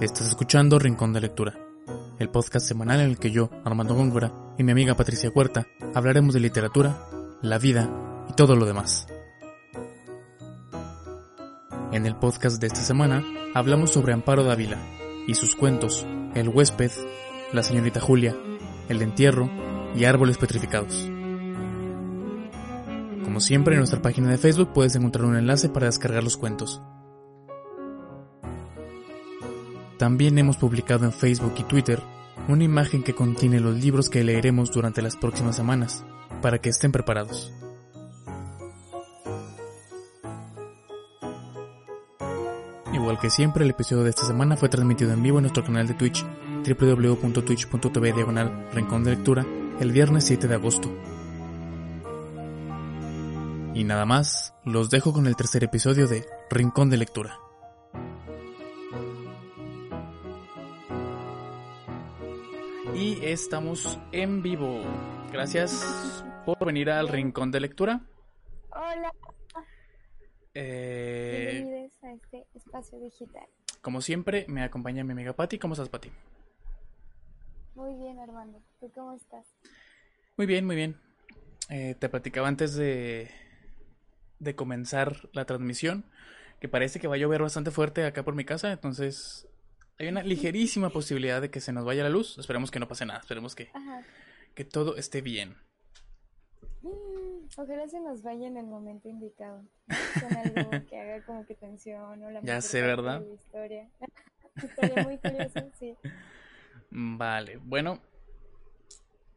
Estás escuchando Rincón de Lectura, el podcast semanal en el que yo, Armando Góngora, y mi amiga Patricia Cuerta hablaremos de literatura, la vida y todo lo demás. En el podcast de esta semana hablamos sobre Amparo Dávila y sus cuentos El huésped, La señorita Julia, El entierro y Árboles petrificados. Como siempre en nuestra página de Facebook puedes encontrar un enlace para descargar los cuentos. También hemos publicado en Facebook y Twitter una imagen que contiene los libros que leeremos durante las próximas semanas, para que estén preparados. Igual que siempre, el episodio de esta semana fue transmitido en vivo en nuestro canal de Twitch, www.twitch.tv diagonal Rincón de Lectura, el viernes 7 de agosto. Y nada más, los dejo con el tercer episodio de Rincón de Lectura. Y estamos en vivo. Gracias por venir al Rincón de Lectura. Hola, Eh, bienvenidos a este espacio digital. como siempre, me acompaña mi amiga Patti. ¿Cómo estás, Patti? Muy bien, Armando. ¿Tú cómo estás? Muy bien, muy bien. Eh, te platicaba antes de, de comenzar la transmisión que parece que va a llover bastante fuerte acá por mi casa, entonces hay una ligerísima posibilidad de que se nos vaya la luz. Esperemos que no pase nada, esperemos que, Ajá. que todo esté bien. Mm, Ojalá se nos vaya en el momento indicado. Con algo que haga como que tensión o la Ya sé, ¿verdad? de la historia. Estaría muy curioso, sí. Vale, bueno,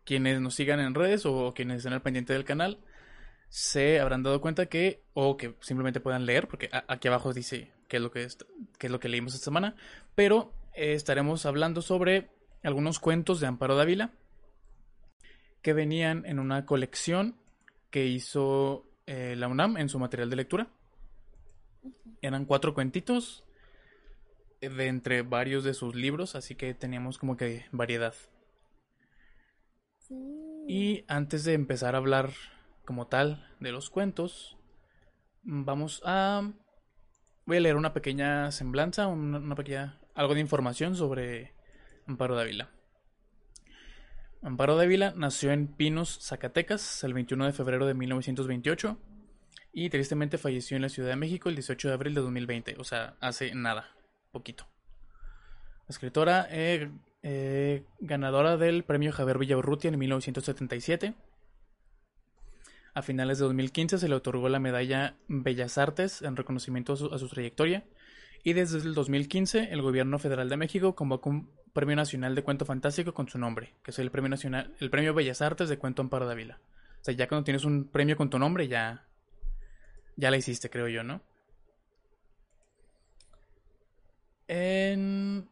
quienes nos sigan en redes o quienes estén al pendiente del canal se habrán dado cuenta que, o que simplemente puedan leer, porque aquí abajo dice qué es lo que, qué es lo que leímos esta semana, pero eh, estaremos hablando sobre algunos cuentos de Amparo Dávila que venían en una colección que hizo eh, la UNAM en su material de lectura. Eran cuatro cuentitos eh, de entre varios de sus libros, así que teníamos como que variedad. Sí. Y antes de empezar a hablar como tal de los cuentos, vamos a... Voy a leer una pequeña semblanza, una, una pequeña... algo de información sobre Amparo Dávila. Amparo Dávila nació en Pinos, Zacatecas, el 21 de febrero de 1928 y tristemente falleció en la Ciudad de México el 18 de abril de 2020, o sea, hace nada, poquito. Escritora eh, eh, ganadora del premio Javier Villaurrutia en 1977. A finales de 2015 se le otorgó la medalla Bellas Artes en reconocimiento a su, trayectoria. Y desde el 2015 el gobierno federal de México convocó un premio nacional de cuento fantástico con su nombre, que es el premio nacional, el premio Bellas Artes de cuento Amparo Dávila. O sea, ya cuando tienes un premio con tu nombre, ya, ya la hiciste, creo yo, ¿no? En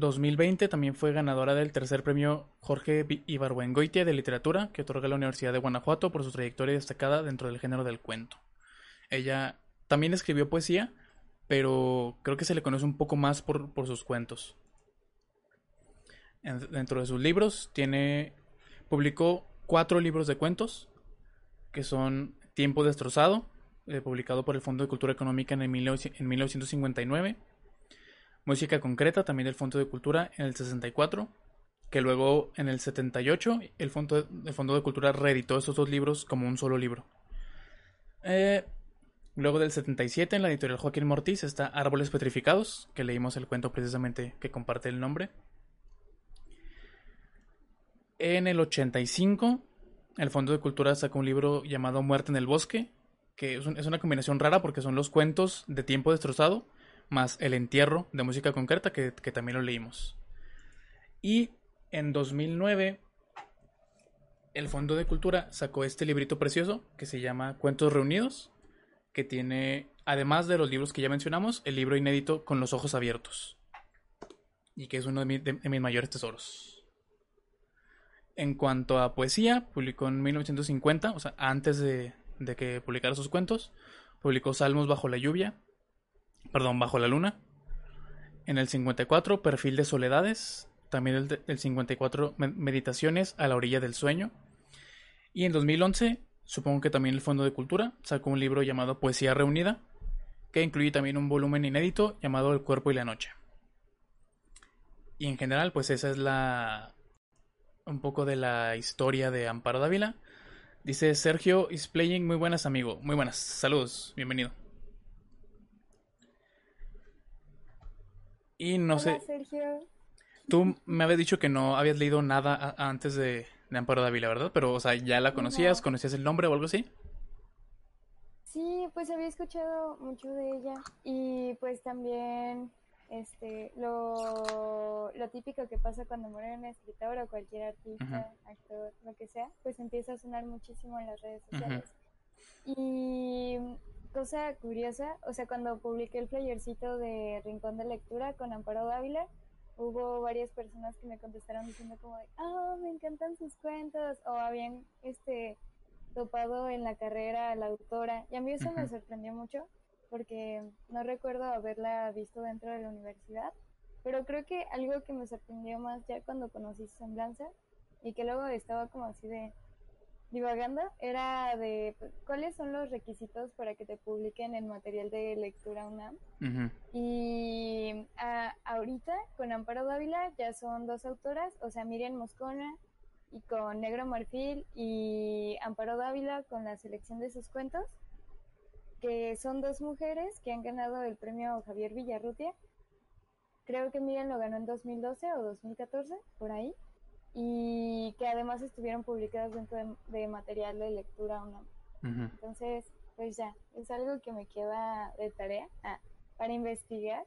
2020 también fue ganadora del tercer premio Jorge Ibargüengoitia de literatura que otorga la Universidad de Guanajuato por su trayectoria destacada dentro del género del cuento. Ella también escribió poesía, pero creo que se le conoce un poco más por, por sus cuentos. En- dentro de sus libros tiene publicó cuatro libros de cuentos que son Tiempo destrozado, eh, publicado por el Fondo de Cultura Económica en, el 1900 en 1959. Música concreta, también del Fondo de Cultura en el 64, que luego en el 78 el Fondo de, el Fondo de Cultura reeditó esos dos libros como un solo libro. Eh, luego del 77 en la editorial Joaquín Mortiz está Árboles Petrificados, que leímos el cuento precisamente que comparte el nombre. En el 85 el Fondo de Cultura sacó un libro llamado Muerte en el Bosque, que es, un- es una combinación rara porque son los cuentos de tiempo destrozado más El entierro de música concreta, que, que también lo leímos. Y en 2009, el Fondo de Cultura sacó este librito precioso que se llama Cuentos Reunidos, que tiene, además de los libros que ya mencionamos, el libro inédito Con los Ojos Abiertos, y que es uno de, mi- de- mis mayores tesoros. En cuanto a poesía, publicó en 1950, o sea, antes de, de que publicara sus cuentos, publicó Salmos bajo la lluvia, perdón, bajo la luna. En el 54, Perfil de Soledades. También el, el 54, Me- Meditaciones a la orilla del sueño. Y en 2011, supongo que también el Fondo de Cultura sacó un libro llamado Poesía Reunida, que incluye también un volumen inédito llamado El cuerpo y la noche. y en general, pues esa es la... un poco de la historia de Amparo Dávila. Dice Sergio is playing, muy buenas amigo, muy buenas, saludos, bienvenido. Y no Hola, sé, Sergio. tú me habías dicho que no habías leído nada antes de, de Amparo Dávila, ¿verdad? Pero, o sea, ¿ya la conocías? No. ¿Conocías el nombre o algo así? Sí, pues había escuchado mucho de ella y pues también este lo, lo típico que pasa cuando muere un escritor o cualquier artista, actor, lo que sea, pues empieza a sonar muchísimo en las redes sociales. Y cosa curiosa, o sea, cuando publiqué el flyercito de Rincón de Lectura con Amparo Dávila, hubo varias personas que me contestaron diciendo como de, ah, me encantan sus cuentos, o habían este topado en la carrera a la autora. Y a mí eso me sorprendió mucho, porque no recuerdo haberla visto dentro de la universidad, pero creo que algo que me sorprendió más ya cuando conocí su semblanza, y que luego estaba como así de divagando, era de cuáles son los requisitos para que te publiquen el material de lectura UNAM. Y ah, ahorita con Amparo Dávila ya son dos autoras, o sea, Miriam Moscona y con Negro Marfil y Amparo Dávila con la selección de sus cuentos, que son dos mujeres que han ganado el premio Javier Villarrutia. Creo que Miriam lo ganó en 2012 o 2014, por ahí. Y que además estuvieron publicadas dentro de, de material de lectura UNAM. Ujú. Entonces, pues ya, es algo que me queda de tarea ah, para investigar,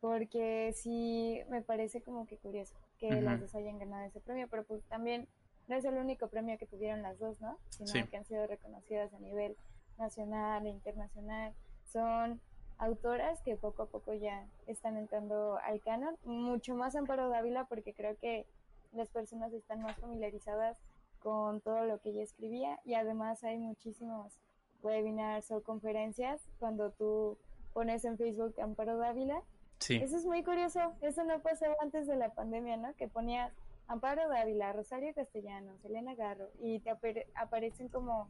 porque sí me parece como que curioso que las dos hayan ganado ese premio, pero pues también no es el único premio que tuvieron las dos, ¿no? Sino Sí. que han sido reconocidas a nivel nacional e internacional. Son autoras que poco a poco ya están entrando al canon, mucho más Amparo Dávila porque creo que las personas están más familiarizadas con todo lo que ella escribía y además hay muchísimos webinars o conferencias cuando tú pones en Facebook Amparo Dávila. Sí. Eso es muy curioso, eso no pasaba antes de la pandemia, ¿no? Que ponías Amparo Dávila, Rosario Castellanos, Elena Garro y te apare- aparecen como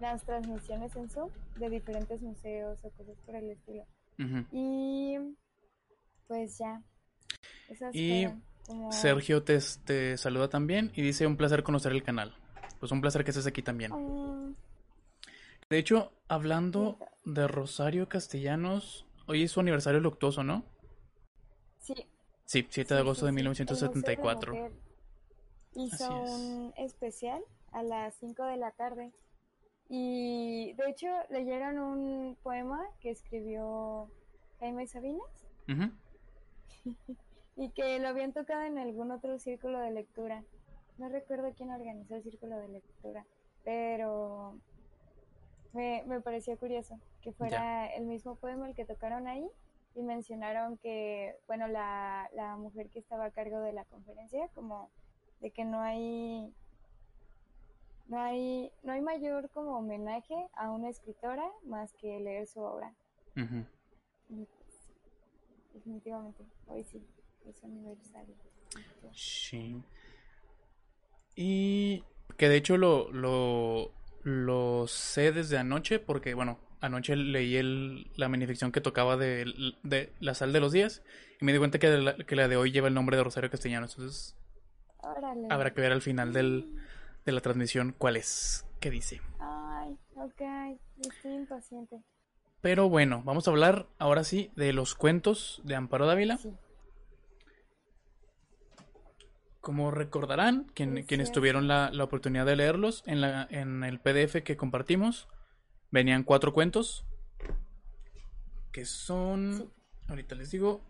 las transmisiones en Zoom de diferentes museos o cosas por el estilo. Y pues ya. Esas Y fueron como- Sergio te, te saluda también y dice un placer conocer el canal. Pues un placer que estés aquí también. Mm, De hecho, hablando de Rosario Castellanos, hoy es su aniversario luctuoso, ¿no? sí, Sí, 7 de Sí, agosto sí, de sí. El Museo de 1974. Mujer Hizo Así es. un especial a las 5 de la tarde. Y de hecho leyeron un poema que escribió Jaime Sabinas Ujú. y que lo habían tocado en algún otro círculo de lectura. No recuerdo quién organizó el círculo de lectura, pero me, me pareció curioso que fuera el mismo poema el que tocaron ahí y mencionaron que, bueno, la, la mujer que estaba a cargo de la conferencia, como de que no hay no hay no hay mayor como homenaje a una escritora más que leer su obra. Y pues, definitivamente hoy sí es su aniversario Sí. Y que de hecho lo, lo, lo sé desde anoche porque, bueno, anoche leí el, la minificción que tocaba de, de La Sal de los Días y me di cuenta que la, que la de hoy lleva el nombre de Rosario Castellanos. Entonces órale habrá que ver al final del, de la transmisión cuál es, qué dice. ay ok estoy impaciente Pero bueno, vamos a hablar ahora sí de los cuentos de Amparo Dávila. sí Como recordarán, quien- Es quienes tuvieron la, la oportunidad de leerlos, en, la, en el PDF que compartimos, venían cuatro cuentos, que son, Sí. ahorita les digo,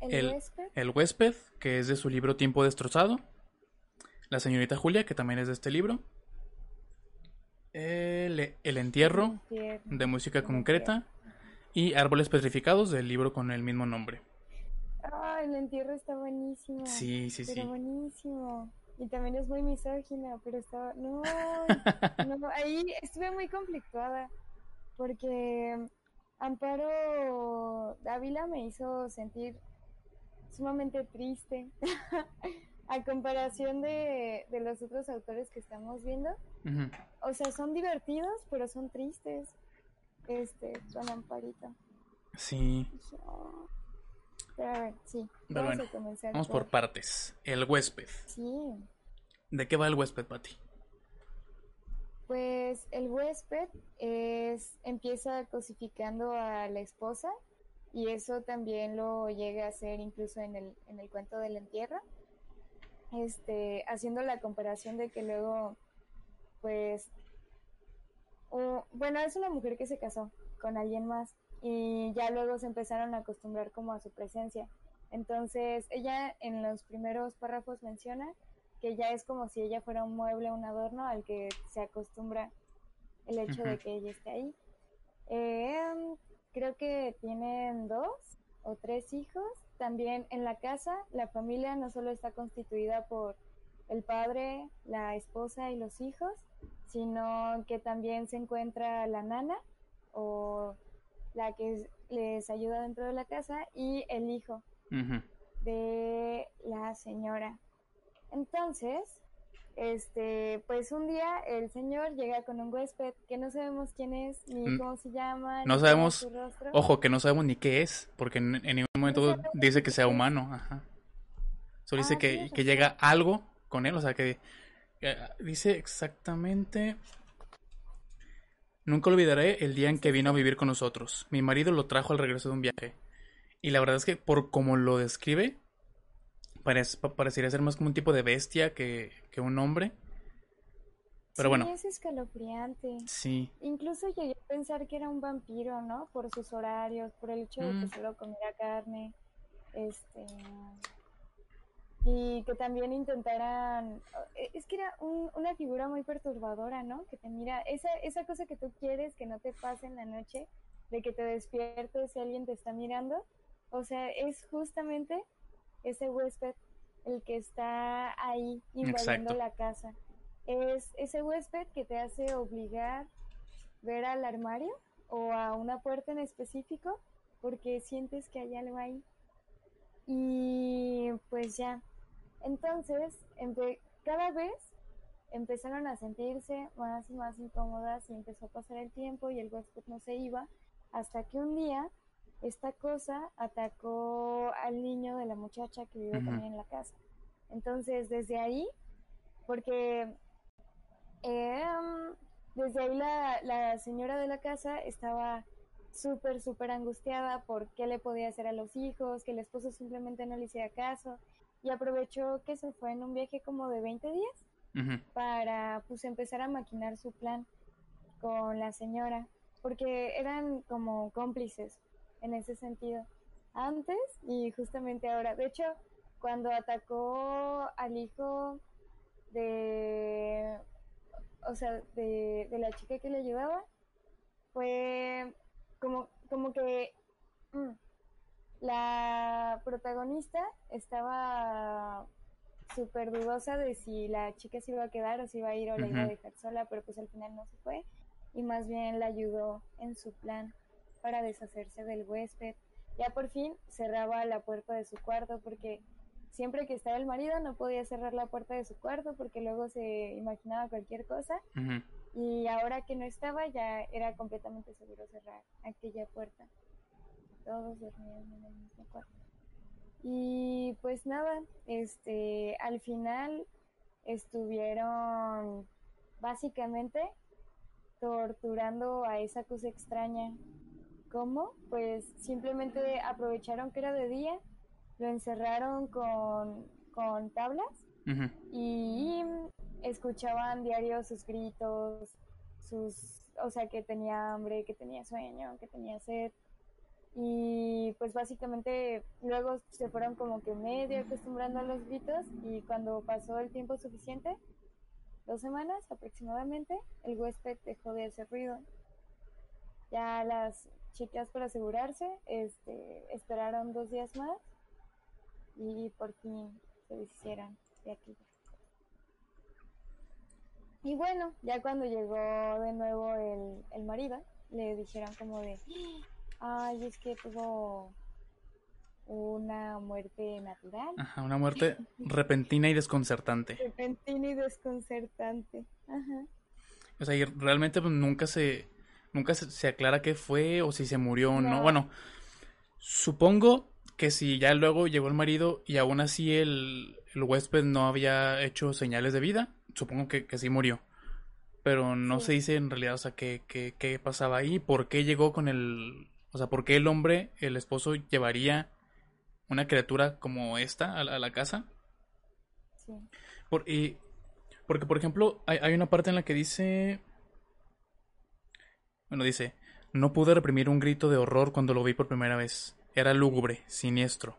el, El- huésped El huésped, que es de su libro Tiempo destrozado, La señorita Julia, que también es de este libro, El, el entierro, de música concreta, y Árboles petrificados, del libro con el mismo nombre. El entierro está buenísimo. Sí, sí, Pero sí. buenísimo. Y también es muy misógina, pero estaba... No, no, ahí estuve muy conflictuada porque Amparo Dávila me hizo sentir sumamente triste a comparación de, de los otros autores que estamos viendo. O sea, son divertidos, pero son tristes. Este, con Amparito. Sí. "Oh". Pero a ver, sí. Pero vamos bueno, a comenzar. Vamos por partes. El huésped. Sí. ¿De qué va el huésped, Pati? Pues el huésped es empieza cosificando a la esposa y eso también lo llega a hacer incluso en el, en el cuento del entierro. Este, haciendo la comparación de que luego, pues, o- bueno, es una mujer que se casó con alguien más y ya luego se empezaron a acostumbrar como a su presencia. Entonces, ella en los primeros párrafos menciona que ya es como si ella fuera un mueble, un adorno al que se acostumbra el hecho de que ella esté ahí. Eh, creo que tienen dos o tres hijos. También en la casa, la familia no solo está constituida por el padre, la esposa y los hijos, sino que también se encuentra la nana o la que les ayuda dentro de la casa y el hijo de la señora. Entonces, este, pues un día el señor llega con un huésped que no sabemos quién es, ni Mm. cómo se llama, No ni sabemos- su rostro. Ojo, que no sabemos ni qué es, porque en, en ningún momento dice que sea humano. Ajá. Solo dice Ah, que, que llega algo con él, o sea que eh, dice exactamente... Nunca olvidaré el día en que vino a vivir con nosotros. Mi marido lo trajo al regreso de un viaje. Y la verdad es que por como lo describe, parece, pa- parecería ser más como un tipo de bestia que, que un hombre. Pero Sí, bueno, es escalofriante. sí. Incluso llegué a pensar que era un vampiro, ¿no? Por sus horarios, por el hecho de Mm. que solo comiera carne, este... Y que también intentaran... eh, Es que era un- una figura muy perturbadora, ¿no? Que te mira, esa, esa cosa que tú quieres que no te pase en la noche, de que te despiertes si alguien te está mirando. O sea, es justamente ese huésped el que está ahí invadiendo Exacto. la casa. Es ese huésped que te hace obligar ver al armario o a una puerta en específico porque sientes que hay algo ahí. Y pues ya. Entonces, cada vez empezaron a sentirse más y más incómodas y empezó a pasar el tiempo y el huésped no se iba hasta que un día esta cosa atacó al niño de la muchacha que vive también en la casa. Entonces, desde ahí, porque em, desde ahí la, la señora de la casa estaba súper, súper angustiada por qué le podía hacer a los hijos, que el esposo simplemente no le hiciera caso y aprovechó que se fue en un viaje como de 20 días para pues empezar a maquinar su plan con la señora, porque eran como cómplices en ese sentido, antes y justamente ahora. De hecho, cuando atacó al hijo de, o sea, de, de la chica que le ayudaba, fue como, como que mm, la protagonista estaba súper dudosa de si la chica se iba a quedar o si iba a ir o la iba a dejar sola, pero pues al final no se fue y más bien la ayudó en su plan para deshacerse del huésped. Ya por fin cerraba la puerta de su cuarto porque siempre que estaba el marido no podía cerrar la puerta de su cuarto porque luego se imaginaba cualquier cosa y ahora que no estaba ya era completamente seguro cerrar aquella puerta. Todos dormían en el mismo cuarto. Y pues nada, este, al final estuvieron básicamente torturando a esa cosa extraña. ¿Cómo? Pues simplemente aprovecharon que era de día, lo encerraron con, con tablas y escuchaban diario sus gritos, sus, o sea, que tenía hambre, que tenía sueño, que tenía sed. Y pues básicamente luego se fueron como que medio acostumbrando a los gritos y cuando pasó el tiempo suficiente, dos semanas aproximadamente, el huésped dejó de hacer ruido. Ya las chicas para asegurarse, este, esperaron dos días más y por fin se deshicieron de aquello. Y bueno, ya cuando llegó de nuevo el, el marido, le dijeron como de, ay, es que tuvo una muerte natural, Ajá, una muerte repentina y desconcertante. repentina y desconcertante. Ajá. O sea, y realmente pues, nunca se nunca se, se aclara qué fue o si se murió o no. No. Bueno, supongo que si ya luego llegó el marido y aún así el, el huésped no había hecho señales de vida, supongo que, que sí murió. Pero no Sí. se dice en realidad, o sea, qué, qué, qué pasaba ahí, por qué llegó con el... O sea, por qué el hombre, el esposo, llevaría una criatura como esta a, la- a la casa. Sí. Por, y, porque, por ejemplo, hay, hay una parte en la que dice... Bueno, dice, no pude reprimir un grito de horror cuando lo vi por primera vez. Era lúgubre, siniestro,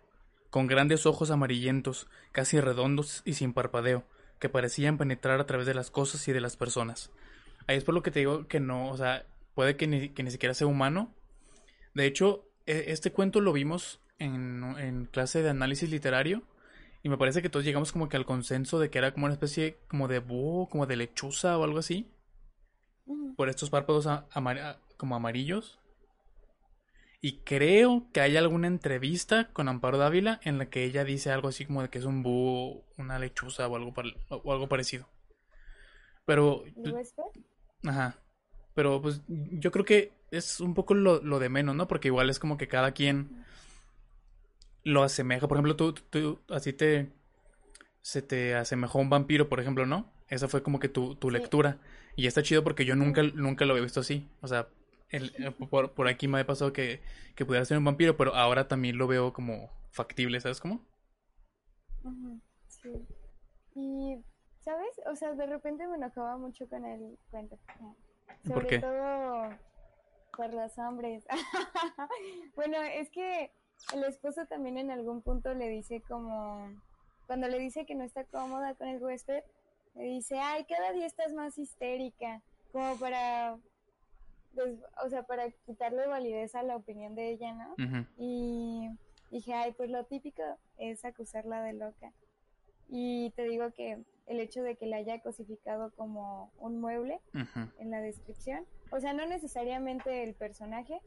con grandes ojos amarillentos, casi redondos y sin parpadeo, que parecían penetrar a través de las cosas y de las personas. Ahí es por lo que te digo que no, o sea, puede que ni, que ni siquiera sea humano. De hecho, e- este cuento lo vimos en, en clase de análisis literario y me parece que todos llegamos como que al consenso de que era como una especie como de búho, como de lechuza o algo así, por estos párpados amar- como amarillos. Y creo que hay alguna entrevista con Amparo Dávila en la que ella dice algo así como de que es un búho, una lechuza o algo, o algo parecido. Pero, ajá. Pero pues yo creo que es un poco lo, lo de menos, ¿no? Porque igual es como que cada quien lo asemeja. Por ejemplo, tú, tú así te se te asemejó a un vampiro, por ejemplo, ¿no? Esa fue como que tu, tu Sí. lectura. Y está chido porque yo nunca, nunca lo había visto así. O sea, el- eh, por, por aquí me ha pasado que, que pudiera ser un vampiro, pero ahora también lo veo como factible, ¿sabes cómo? Sí. Y, ¿sabes? O sea, de repente me enojaba mucho con el cuento. ¿Por Sobre qué? todo por los hombres. Bueno, es que el esposo también en algún punto le dice como, cuando le dice que no está cómoda con el huésped, le dice, ay, cada día estás más histérica, como para, des- o sea, para quitarle validez a la opinión de ella, ¿no? Y dije, ay, pues lo típico es acusarla de loca. Y te digo que el hecho de que la haya cosificado como un mueble en la descripción, o sea, no necesariamente el personaje,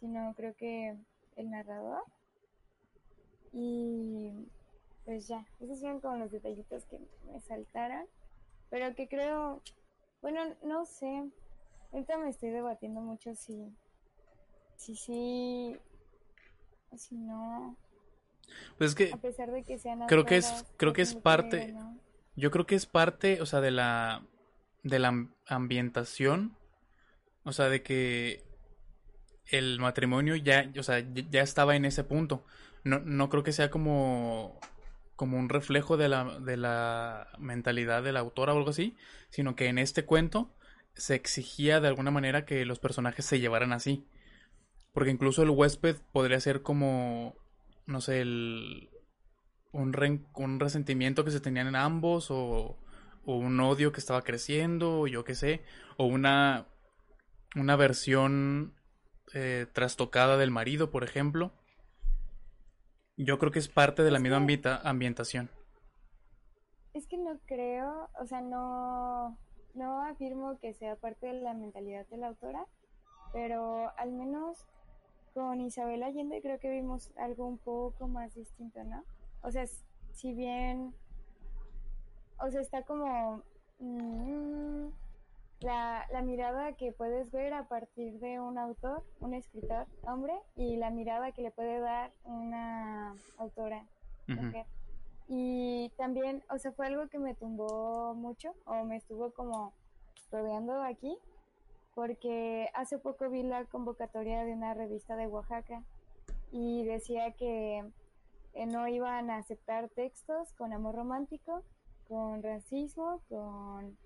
sino creo que el narrador. Y pues ya, esos fueron como los detallitos que me saltaron, pero que creo, bueno, no sé, ahorita me estoy debatiendo mucho si, si sí, o si no, Pues es que a pesar de que sean Creo que es- creo que es parte- yo creo que es parte, o sea, de la de la am- ambientación, o sea, de que el matrimonio ya, o sea, ya ya estaba en ese punto. No, no creo que sea como como un reflejo de la de la mentalidad de la autora o algo así, sino que en este cuento se exigía de alguna manera que los personajes se llevaran así. Porque incluso el huésped podría ser como no sé, el un, un resentimiento que se tenían en ambos o, o un odio que estaba creciendo, o yo qué sé, o una, una versión eh, trastocada del marido, por ejemplo. Yo creo que es parte de la Es misma que- ambientación. Es que no creo, o sea, no, no afirmo que sea parte de la mentalidad de la autora, pero al menos con Isabel Allende creo que vimos algo un poco más distinto, ¿no? O sea, si bien, o sea, está como mm, la, la mirada que puedes ver a partir de un autor, un escritor, hombre, y la mirada que le puede dar una autora, mujer. Y también, o sea, fue algo que me tumbó mucho o me estuvo como rodeando aquí, porque hace poco vi la convocatoria de una revista de Oaxaca y decía que eh, no iban a aceptar textos con amor romántico, con racismo, con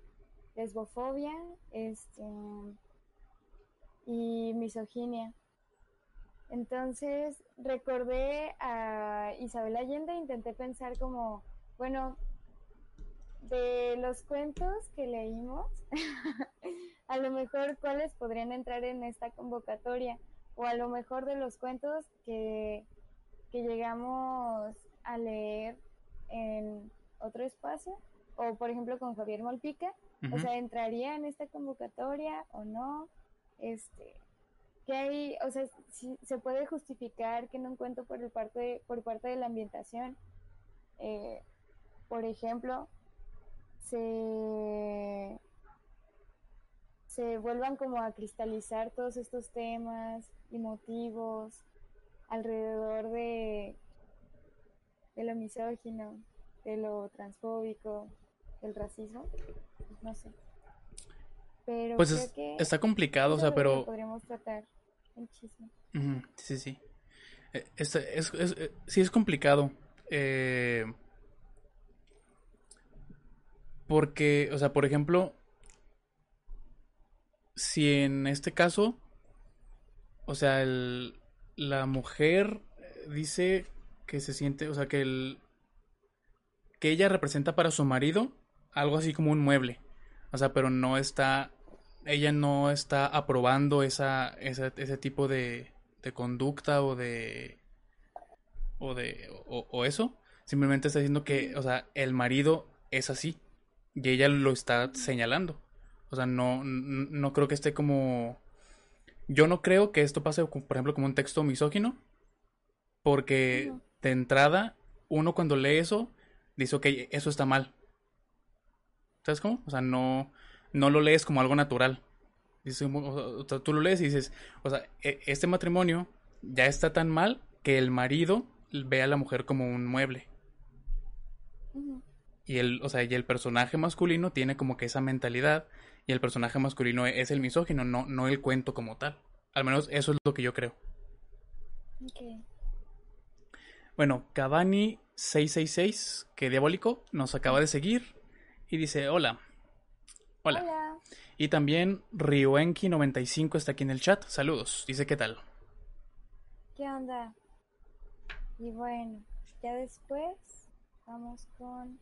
lesbofobia, este y misoginia. Entonces recordé a Isabel Allende, intenté pensar como, bueno, de los cuentos que leímos, a lo mejor cuáles podrían entrar en esta convocatoria, o a lo mejor de los cuentos que, que llegamos a leer en otro espacio, o por ejemplo con Javier Molpica, o sea, ¿entraría en esta convocatoria o no? Este, que hay, o sea, si se puede justificar que en un cuento por el parte por parte de la ambientación, eh, por ejemplo, se se vuelvan como a cristalizar todos estos temas y motivos alrededor de, de lo misógino, de lo transfóbico, del racismo, no sé. Pero Pues creo es- que está complicado, o sea, pero... podríamos tratar el chisme. Sí, sí. Eh, este, es, es- eh, sí es complicado. eh, porque, o sea, por ejemplo, si en este caso, o sea, el- la mujer dice que se siente, o sea, que el, que ella representa para su marido algo así como un mueble. O sea, pero no está, ella no está aprobando esa, esa- ese tipo de, de conducta o de, o de, o, o eso. Simplemente está diciendo que, o sea, el marido es así y ella lo está señalando. O sea, no, no creo que esté como, yo no creo que esto pase, por ejemplo, como un texto misógino, porque de entrada, uno cuando lee eso, dice, ok, eso está mal. ¿Sabes cómo? O sea, no, no lo lees como algo natural. Dices, o sea, tú lo lees y dices, o sea, e- este matrimonio ya está tan mal que el marido ve a la mujer como un mueble. Y el, o sea, y el personaje masculino tiene como que esa mentalidad y el personaje masculino es el misógino, no, no el cuento como tal. Al menos eso es lo que yo creo. Ok. Bueno, Cavani666, que diabólico, nos acaba de seguir y dice, hola. Hola. Hola. Y también Ryoenki95 está aquí en el chat. Saludos. Dice, ¿qué tal? ¿Qué onda? Y bueno, ya después vamos con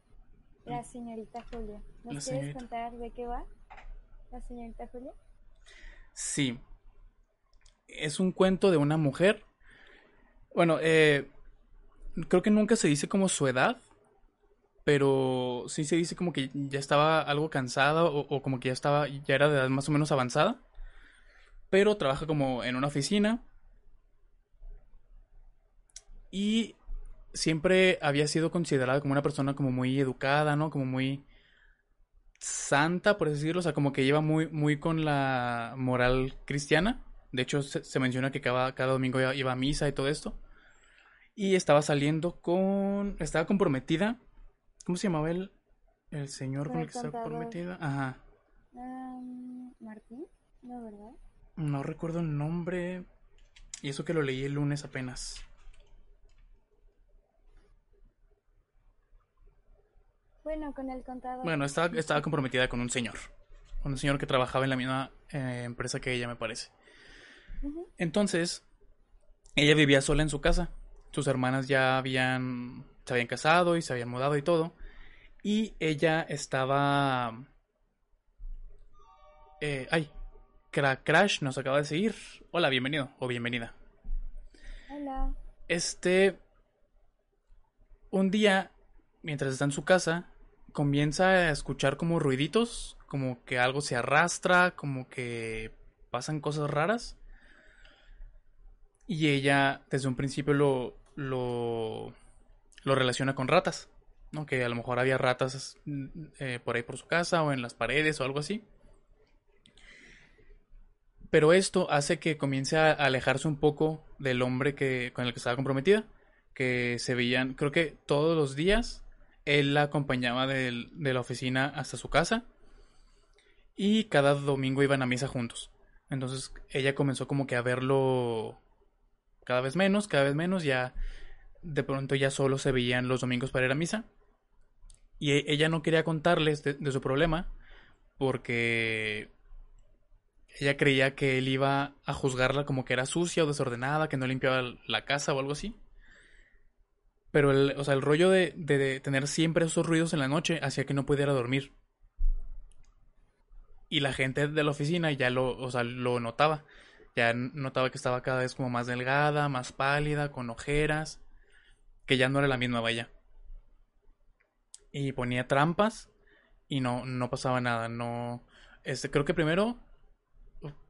la señorita Julia. ¿Nos La quieres señorita. contar de qué va la señorita Julia? Sí. Es un cuento de una mujer. Bueno, eh, creo que nunca se dice como su edad, pero sí se dice como que ya estaba algo cansada o, o como que ya estaba, ya era de edad más o menos avanzada, pero trabaja como en una oficina y siempre había sido considerada como una persona como muy educada, ¿no? Como muy santa, por decirlo, o sea, como que lleva muy, muy con la moral cristiana. De hecho, se, se menciona que cada, cada domingo iba, iba a misa y todo esto. Y estaba saliendo con. Estaba comprometida. ¿Cómo se llamaba el, el señor Con el que estaba comprometida? Ajá. Am, Martín, ¿no, verdad? No recuerdo el nombre. Y eso que lo leí el lunes apenas. Bueno, con el contador. Bueno, estaba, estaba comprometida con un señor. Con un señor que trabajaba en la misma eh, empresa que ella, me parece. Entonces, ella vivía sola en su casa. Sus hermanas ya habían, se habían casado y se habían mudado y todo. Y ella estaba... Eh, ay, Cra- Crash nos acaba de seguir. Hola, bienvenido o bienvenida. Hola. Este... Un día, mientras está en su casa, comienza a escuchar como ruiditos, como que algo se arrastra, como que pasan cosas raras. Y ella desde un principio lo, lo, lo relaciona con ratas, ¿no? Que a lo mejor había ratas mm, eh, por ahí por su casa o en las paredes o algo así. Pero esto hace que comience a alejarse un poco del hombre que, con el que estaba comprometida. Que se veían, creo que todos los días, él la acompañaba de la oficina hasta su casa. Y cada domingo iban a misa juntos. Entonces ella comenzó como que a verlo cada vez menos, cada vez menos. Ya de pronto ya solo se veían los domingos para ir a misa. Y e- ella no quería contarles de su problema porque ella creía que él iba a juzgarla como que era sucia o desordenada, que no limpiaba la casa o algo así. Pero el, o sea, el rollo de, de- tener siempre esos ruidos en la noche hacía que no pudiera dormir. Y la gente de la oficina ya lo, o sea, lo notaba. Ya notaba que estaba cada vez como más delgada, más pálida, con ojeras. Que ya no era la misma vaya. Y ponía trampas y no, no pasaba nada. No. Este, creo que primero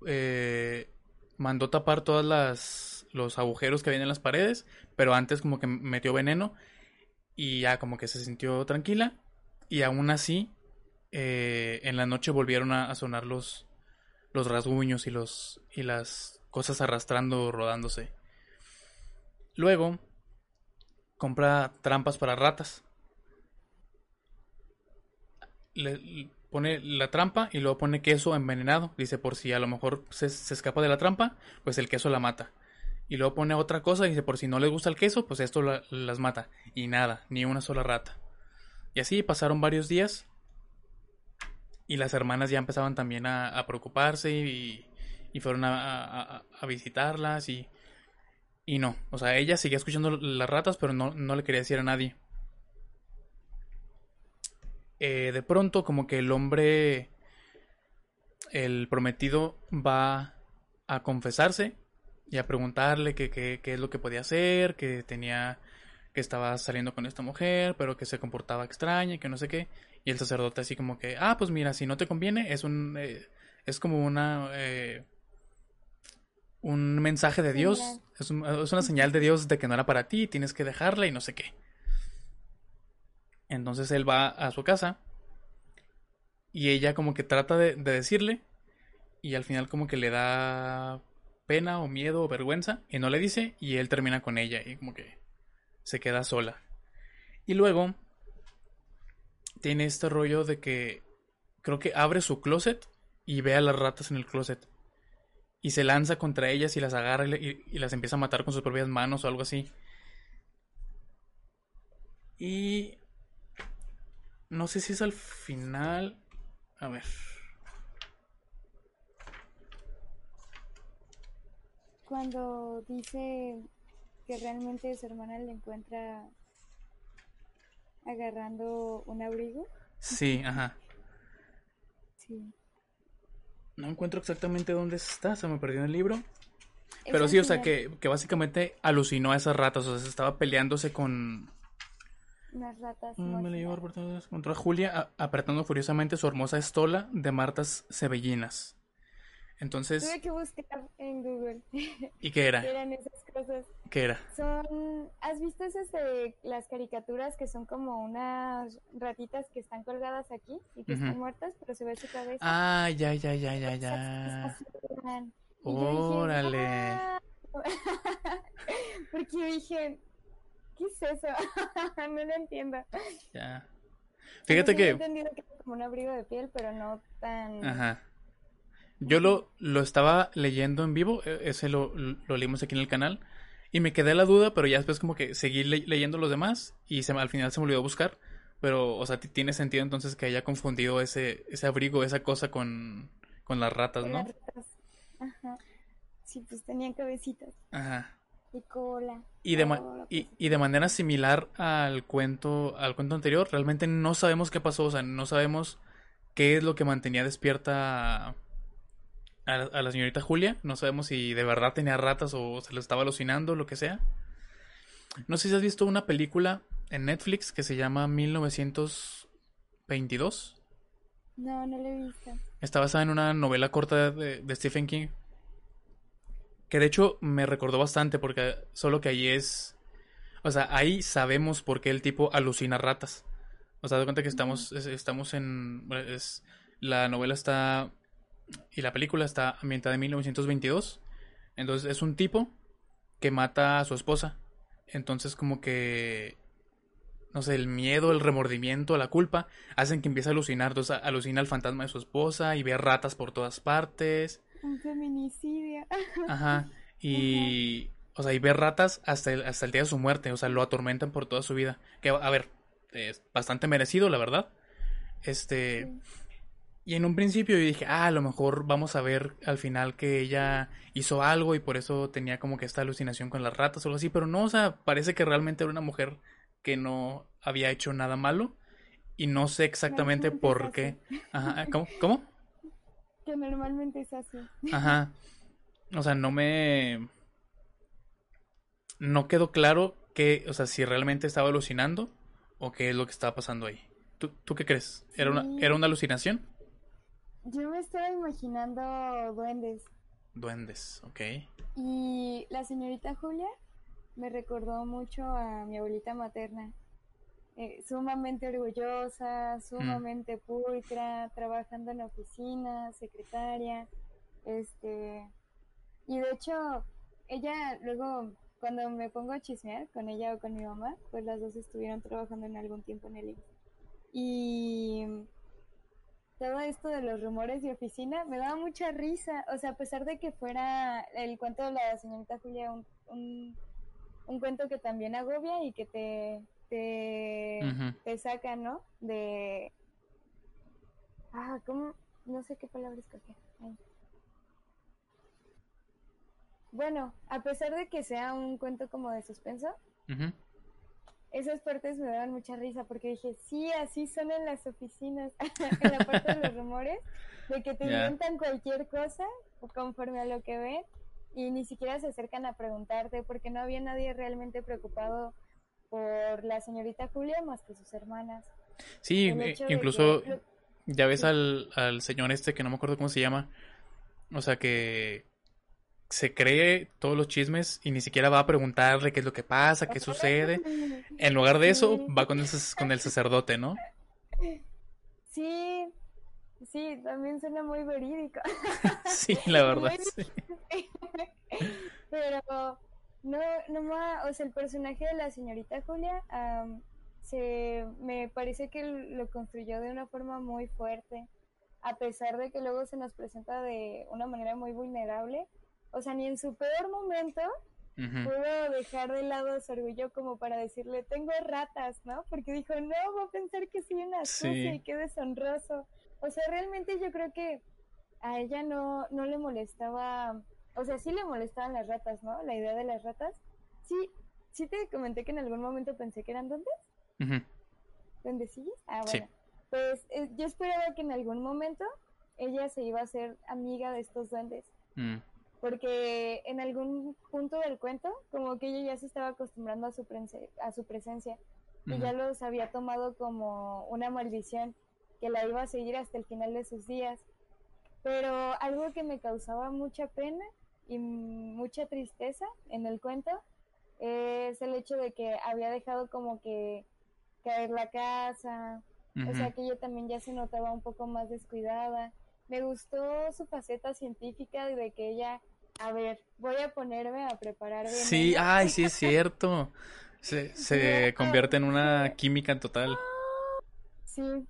eh, mandó tapar todas las los agujeros que había en las paredes, pero antes como que metió veneno y ya como que se sintió tranquila y aún así eh, en la noche volvieron a, a sonar los los rasguños y los y las cosas arrastrando rodándose Luego compra trampas para ratas. Le, pone la trampa y luego pone queso envenenado. Dice, por si a lo mejor se, escapa de la trampa, pues el queso la mata. Y luego pone otra cosa y dice, por si no les gusta el queso, pues esto las mata. Y nada, ni una sola rata. Y así pasaron varios días. Y las hermanas ya empezaban también a, preocuparse y, fueron a, visitarlas y, y no. O sea, ella seguía escuchando las ratas, pero no, no le quería decir a nadie. Eh, de pronto como que el hombre, el prometido, va a confesarse y a preguntarle qué es lo que podía hacer, que tenía, que estaba saliendo con esta mujer, pero que se comportaba extraña y que no sé qué. Y el sacerdote así como que, ah, pues mira, si no te conviene, es un, eh, es como una, eh, un mensaje de Dios, es, es, una señal de Dios de que no era para ti, tienes que dejarla y no sé qué. Entonces él va a su casa y ella como que trata de, decirle y al final como que le da pena o miedo o vergüenza y no le dice y él termina con ella y como que se queda sola. Y luego tiene este rollo de que creo que abre su closet y ve a las ratas en el closet. Y se lanza contra ellas y las agarra y, y, las empieza a matar con sus propias manos o algo así. Y no sé si es al final. A ver. Cuando dice que realmente su hermana le encuentra agarrando un abrigo. Sí, ajá. Sí. No encuentro exactamente dónde está, se me perdió en el libro. Pero sí, o sea, que, que, básicamente alucinó a esas ratas, o sea, se estaba peleándose con, unas ratas. Mm, me Julia apretando furiosamente su hermosa estola de martas cebellinas. Entonces. Tuve que buscar en Google. ¿Y qué era? ¿Qué eran esas cosas? ¿Qué era? Son. ¿Has visto esas de las caricaturas que son como unas ratitas que están colgadas aquí y que están muertas, pero se ve su cabeza? Ah, ya, ya, ya, ya, ya. Órale. Ah". Porque dije, ¿qué es eso? no lo entiendo. Ya. Fíjate que... He entendido que es como un abrigo de piel, pero no tan... Ajá. Yo lo, lo estaba leyendo en vivo, e, ese lo, lo leímos aquí en el canal, y me quedé la duda, pero ya después como que seguí leyendo los demás y se, al final se me olvidó buscar. Pero, o sea, tiene sentido entonces que haya confundido ese, ese abrigo, esa cosa con, con las ratas, ¿no? Las ratas. Ajá. Sí, pues tenían cabecitas. Ajá. Y cola. Y de, y, de manera similar al cuento, al cuento anterior, realmente no sabemos qué pasó, o sea, no sabemos qué es lo que mantenía despierta a, la señorita Julia, no sabemos si de verdad tenía ratas o se lo estaba alucinando, lo que sea. No sé si has visto una película en Netflix que se llama 1922. No, no la he visto. Está basada en una novela corta de Stephen King. Que de hecho me recordó bastante porque solo que ahí es... O sea, ahí sabemos por qué el tipo alucina ratas. O sea, de cuenta que estamos, estamos en... Es, la novela está... Y la película está ambientada en 1922. Entonces es un tipo que mata a su esposa. Entonces como que... No sé, el miedo, el remordimiento, la culpa hacen que empiece a alucinar. Entonces alucina el fantasma de su esposa y ve ratas por todas partes. Un feminicidio. Ajá. Y. O sea, y ve ratas hasta el, hasta el día de su muerte. O sea, lo atormentan por toda su vida. Que, a ver, es bastante merecido, la verdad. Este. Y en un principio yo dije, ah, a lo mejor vamos a ver al final que ella hizo algo y por eso tenía como que esta alucinación con las ratas o algo así. Pero no, o sea, parece que realmente era una mujer que no había hecho nada malo. Y no sé exactamente por qué. Ajá, ¿cómo? ¿Cómo? Que normalmente es así. Ajá. O sea, no me. No quedó claro que, o sea, si realmente estaba alucinando o qué es lo que estaba pasando ahí. ¿Tú, tú qué crees? ¿Era, una, ¿Era una alucinación? Yo me estaba imaginando duendes. Duendes, ok. Y la señorita Julia me recordó mucho a mi abuelita materna. Eh, sumamente orgullosa, sumamente pulcra, trabajando en la oficina, secretaria, este, y de hecho ella luego cuando me pongo a chismear con ella o con mi mamá, pues las dos estuvieron trabajando en algún tiempo en el IMSS. Y todo esto de los rumores de oficina me daba mucha risa. O sea, a pesar de que fuera el cuento de la señorita Julia un, un, un cuento que también agobia y que te, te, te saca, ¿no? De... Ah, ¿cómo? No sé qué palabra escoger. Ay. Bueno, a pesar de que sea un cuento como de suspenso. Esas partes me daban mucha risa porque dije, sí, así son en las oficinas, en la parte de los rumores, de que te inventan cualquier cosa conforme a lo que ven y ni siquiera se acercan a preguntarte porque no había nadie realmente preocupado por la señorita Julia más que sus hermanas. Sí, eh, incluso que ya ves sí. al, al señor este que no me acuerdo cómo se llama. O sea, que se cree todos los chismes y ni siquiera va a preguntarle qué es lo que pasa, qué sucede. En lugar de eso, va con el, con el sacerdote, ¿no? Sí, sí, también suena muy verídico. Sí, la verdad. Sí. Pero no, no ma- o sea, el personaje de la señorita Julia se me parece que lo construyó de una forma muy fuerte, a pesar de que luego se nos presenta de una manera muy vulnerable. O sea, ni en su peor momento pudo dejar de lado su orgullo como para decirle, tengo ratas, ¿no? Porque dijo, no, va a pensar que soy una Sí. sucia y qué deshonroso. O sea, realmente yo creo que a ella no, no le molestaba, o sea, sí le molestaban las ratas, ¿no? La idea de las ratas. Sí, sí te comenté que en algún momento pensé que eran duendes, Ujú. duendecillos. Ah, Sí. bueno. Pues eh, yo esperaba que en algún momento ella se iba a hacer amiga de estos duendes Mm. Porque en algún punto del cuento como que ella ya se estaba acostumbrando a su, a su presencia y ya los había tomado como una maldición que la iba a seguir hasta el final de sus días. Pero algo que me causaba mucha pena y mucha tristeza en el cuento es el hecho de que había dejado como que caer la casa, o sea que ella también ya se notaba un poco más descuidada. Me gustó su faceta científica de que ella, a ver, voy a ponerme a preparar Sí, ay, sí es cierto. Se, se convierte en una química total. Sí.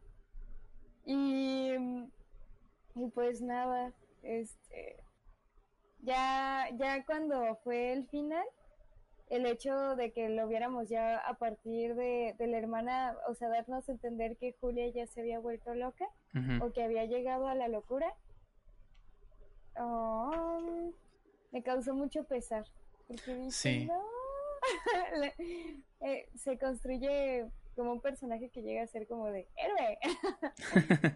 Y, y pues nada, este, ya, ya cuando fue el final, el hecho de que lo viéramos ya a partir de, de la hermana, o sea, darnos a entender que Julia ya se había vuelto loca o que había llegado a la locura, oh, me causó mucho pesar. Porque dije, Sí. no. Eh, se construye como un personaje que llega a ser como de héroe.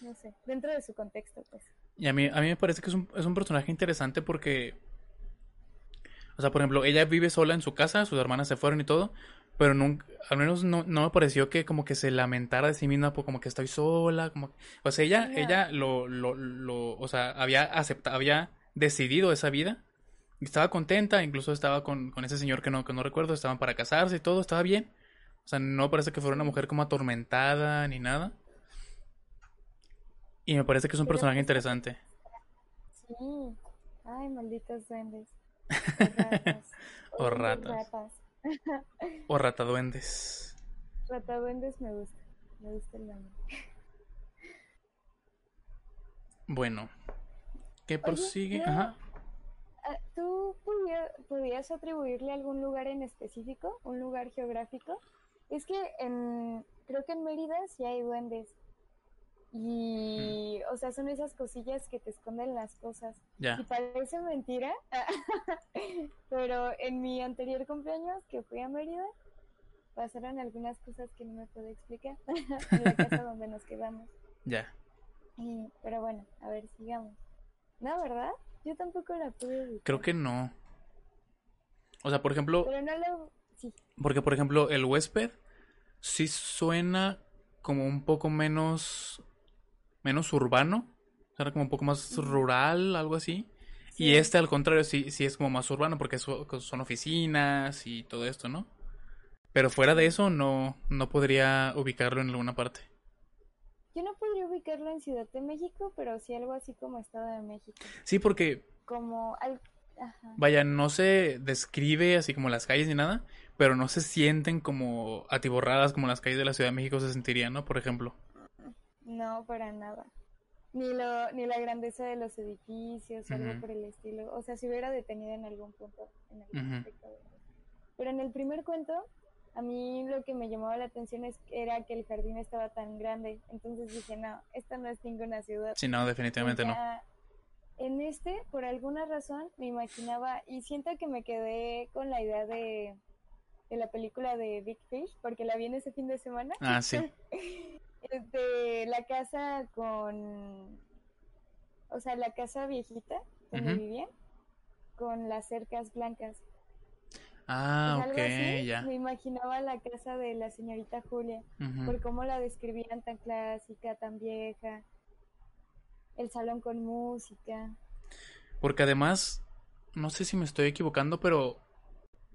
no sé, dentro de su contexto, pues. Y a mí, a mí me parece que es un, es un personaje interesante porque, o sea, por ejemplo, ella vive sola en su casa, sus hermanas se fueron y todo, pero nunca, al menos no, no me pareció que como que se lamentara de sí misma, por como que estoy sola, como, o sea, ella, ella lo, lo, lo, o sea, había aceptado, había decidido esa vida, estaba contenta, incluso estaba con, con ese señor que no, que no recuerdo, estaban para casarse y todo, estaba bien, o sea, no parece que fuera una mujer como atormentada ni nada. Y me parece que es un personaje interesante. Sí. Ay, malditos duendes. O ratas. O rataduendes. Rataduendes me gusta. Me gusta el nombre. Bueno. ¿Qué prosigue? yo- Ajá. Ah, ¿Tú podías atribuirle algún lugar en específico? ¿Un lugar geográfico? Es que en, creo que en Mérida sí hay duendes. Y, o sea, son esas cosillas que te esconden las cosas. Y Ya. parece mentira, pero en mi anterior cumpleaños que fui a Mérida, pasaron algunas cosas que no me puedo explicar en la casa donde nos quedamos. Ya. Y- pero bueno, a ver, sigamos. No, ¿verdad? Yo tampoco la pude. Creo que no. O sea, por ejemplo, Pero no lo... Sí, porque por ejemplo, el huésped sí suena como un poco menos menos urbano, suena como un poco más rural, algo así. Y este al contrario sí sí es como más urbano porque son oficinas y todo esto, ¿no? Pero fuera de eso no no podría ubicarlo en alguna parte. Yo no podría ubicarlo en Ciudad de México, pero sí algo así como Estado de México. Sí, porque Como al- Ajá. Vaya, no se describe así como las calles ni nada, pero no se sienten como atiborradas como las calles de la Ciudad de México se sentirían, ¿no? Por ejemplo. No, para nada. Ni, lo, ni la grandeza de los edificios, algo por el estilo. O sea, si hubiera detenido en algún punto. En algún Ujú. aspecto de eso. Pero en el primer cuento, a mí lo que me llamaba la atención es, era que el jardín estaba tan grande. Entonces dije, no, esta no es ninguna ciudad. Sí, no, definitivamente no. En este, por alguna razón, me imaginaba, y siento que me quedé con la idea de, de la película de Big Fish, porque la vi en ese fin de semana. Ah, sí. de la casa con, o sea, la casa viejita donde Ujú. vivían, con las cercas blancas. Ah, Pues, algo ok, así, ya. Me imaginaba la casa de la señorita Julia, Ujú. por cómo la describían tan clásica, tan vieja, el salón con música. Porque además, no sé si me estoy equivocando, pero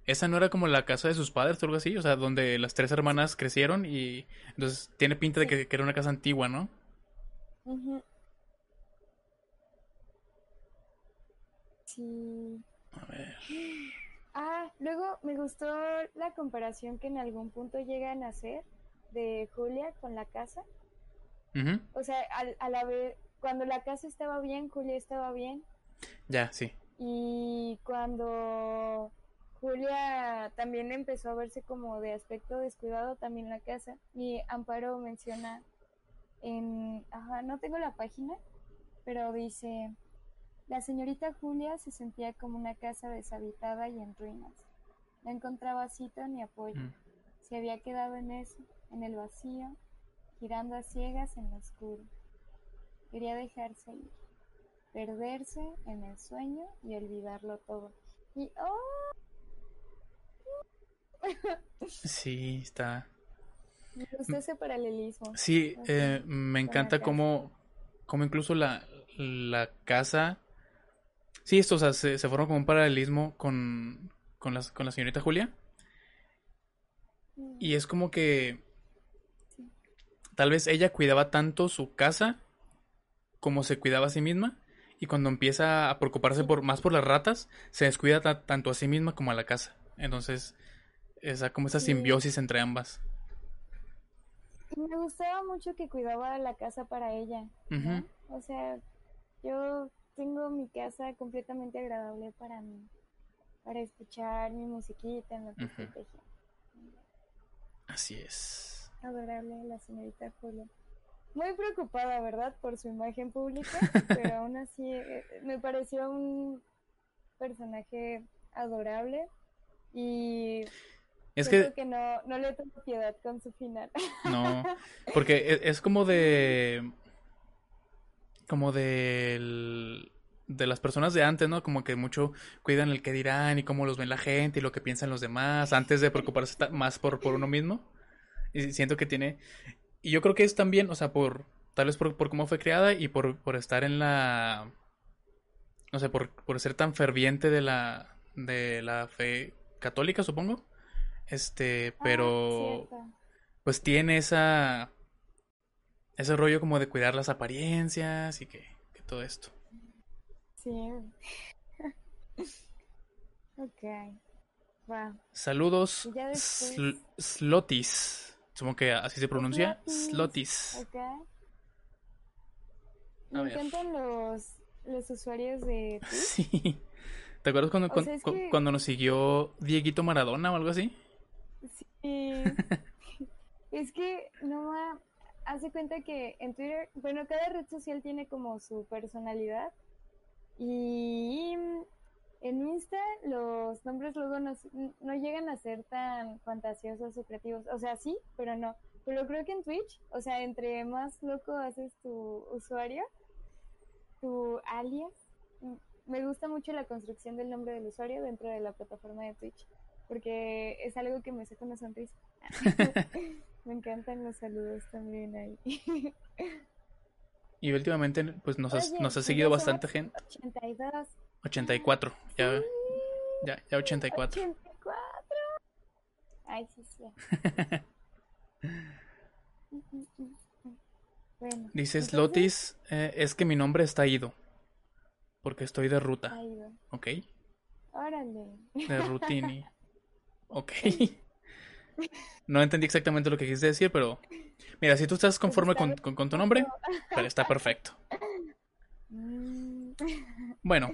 esa no era como la casa de sus padres o algo así, o sea, donde las tres hermanas crecieron y entonces tiene pinta de que, que era una casa antigua, ¿no? Ujú. Sí. A ver. Ah, luego me gustó la comparación que en algún punto llegan a hacer de Julia con la casa. O sea, al- a la vez, cuando la casa estaba bien, Julia estaba bien. Ya, sí. Y cuando Julia también empezó a verse como de aspecto descuidado, también la casa. Y Amparo menciona en, ajá, no tengo la página, pero dice, la señorita Julia se sentía como una casa deshabitada y en ruinas. No encontraba sitio ni apoyo. Mm. Se había quedado en eso, en el vacío, girando a ciegas en lo oscuro. Quería dejarse ir, perderse en el sueño y olvidarlo todo. Y oh, Sí, está. me gustó ese paralelismo. Sí, eh, me encanta cómo, cómo incluso la, la casa. Sí, esto, o sea, se, se forma como un paralelismo con, con, las, con la señorita Julia. Mm, Y es como que tal vez ella cuidaba tanto su casa como se cuidaba a sí misma. Y cuando empieza a preocuparse por, más por las ratas, se descuida ta- tanto a sí misma como a la casa. Entonces, esa, como esa simbiosis entre ambas. Me gustaba mucho que cuidaba la casa para ella. O sea, yo tengo mi casa completamente agradable para mí, para escuchar mi musiquita en lo que. Así es. Adorable la señorita Julia. Muy preocupada, ¿verdad? Por su imagen pública, pero aún así eh, me pareció un personaje adorable y Es que que no, no le tengo piedad con su final. No, porque e- es como de... Como de... De las personas de antes, ¿no? Como que mucho cuidan el que dirán y cómo los ven la gente y lo que piensan los demás antes de preocuparse más por, por uno mismo. Y siento que tiene... Y yo creo que es también, o sea, por... Tal vez por, por cómo fue creada y por, por estar en la... No sé, por, por ser tan ferviente de la... De la fe católica, supongo. Este, pero Ah, cierto. pues tiene esa ese rollo como de cuidar las apariencias y que, que todo esto. Sí. ok. Va. Saludos, Sl- Slotis. Supongo que así se pronuncia. Slotis. Slotis. Ok. A Me encantan los, los usuarios de. Sí. ¿Te acuerdas cuando, sea, cu- que- cuando nos siguió Dieguito Maradona o algo así? Sí. es que no ma, hace cuenta que en Twitter, bueno, cada red social tiene como su personalidad y en Insta los nombres luego no, no llegan a ser tan fantasiosos o creativos. O sea, sí, pero no. Pero creo que en Twitch, o sea, entre más loco haces tu usuario, tu alias, me gusta mucho la construcción del nombre del usuario dentro de la plataforma de Twitch, porque es algo que me saca una sonrisa. me encantan los saludos también ahí. Y últimamente pues nos, has- Oye, nos ha seguido bastante gente. 82. 84. Ya, ya, ya 84. 84. Ay, sí, sí. bueno. Dice entonces, Slotis, eh, es que mi nombre está ido. Porque estoy de ruta. ido. ¿Ok? Órale. De Rutini. Ok. No entendí exactamente lo que quisiste decir, pero. Mira, si tú estás conforme con, con, con tu nombre, pero está perfecto. Mm. Bueno,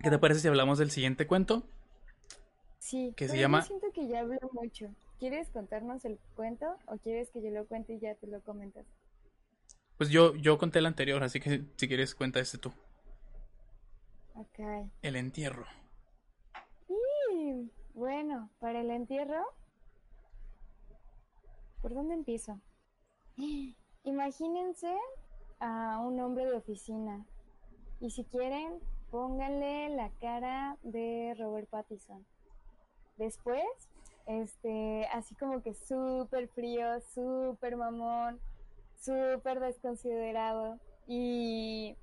¿qué te parece si hablamos del siguiente cuento? Sí, que se yo llama- siento que ya hablo mucho. ¿Quieres contarnos el cuento o quieres que yo lo cuente y ya te lo comentas? Pues yo, yo conté el anterior, así que si quieres cuenta este tú. Ok. El entierro. Bueno, para el entierro, ¿por dónde empiezo? Imagínense a un hombre de oficina y si quieren, pónganle la cara de Robert Pattinson. Después, este, así como que súper frío, súper mamón, súper desconsiderado y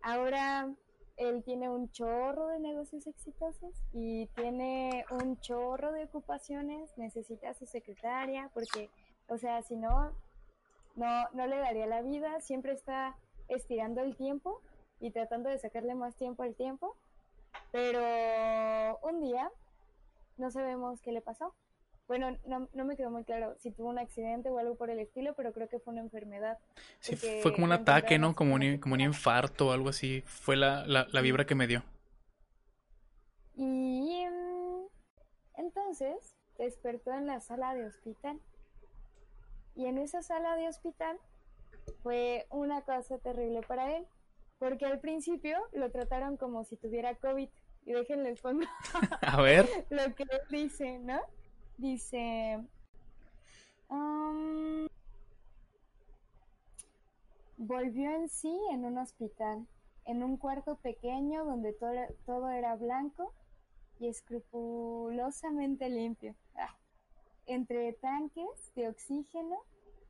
ahora él tiene un chorro de negocios exitosos y tiene un chorro de ocupaciones, necesita a su secretaria porque, o sea, si no, no, no le daría la vida, siempre está estirando el tiempo y tratando de sacarle más tiempo al tiempo, pero un día no sabemos qué le pasó. Bueno, no, no me quedó muy claro si tuvo un accidente o algo por el estilo, pero creo que fue una enfermedad. Sí, fue como un ataque, ¿no? Como un, como un infarto o algo así. Fue la, la, la vibra que me dio. Y entonces despertó en la sala de hospital. Y en esa sala de hospital fue una cosa terrible para él, porque al principio lo trataron como si tuviera COVID. Y déjenles pongo A ver. lo que él dice, ¿no? Dice, um, volvió en sí en un hospital, en un cuarto pequeño donde todo, todo era blanco y escrupulosamente limpio, Ah, entre tanques de oxígeno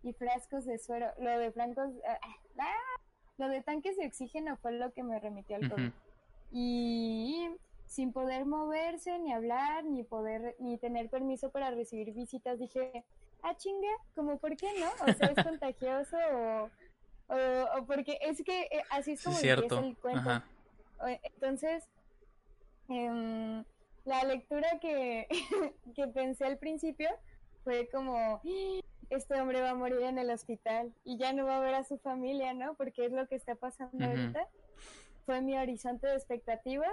y frascos de suero. Lo de francos, ah, ah, lo de tanques de oxígeno fue lo que me remitió al COVID. Y sin poder moverse, ni hablar, ni poder, ni tener permiso para recibir visitas, dije, ah, chinga, como por qué no? O sea, es contagioso o, o, o porque es que eh, así es Sí, como es empieza el cuento. Ajá. Entonces, em, la lectura que, que pensé al principio fue como, "Ah, este hombre va a morir en el hospital y ya no va a ver a su familia, ¿no? Porque es lo que está pasando ahorita. Fue mi horizonte de expectativas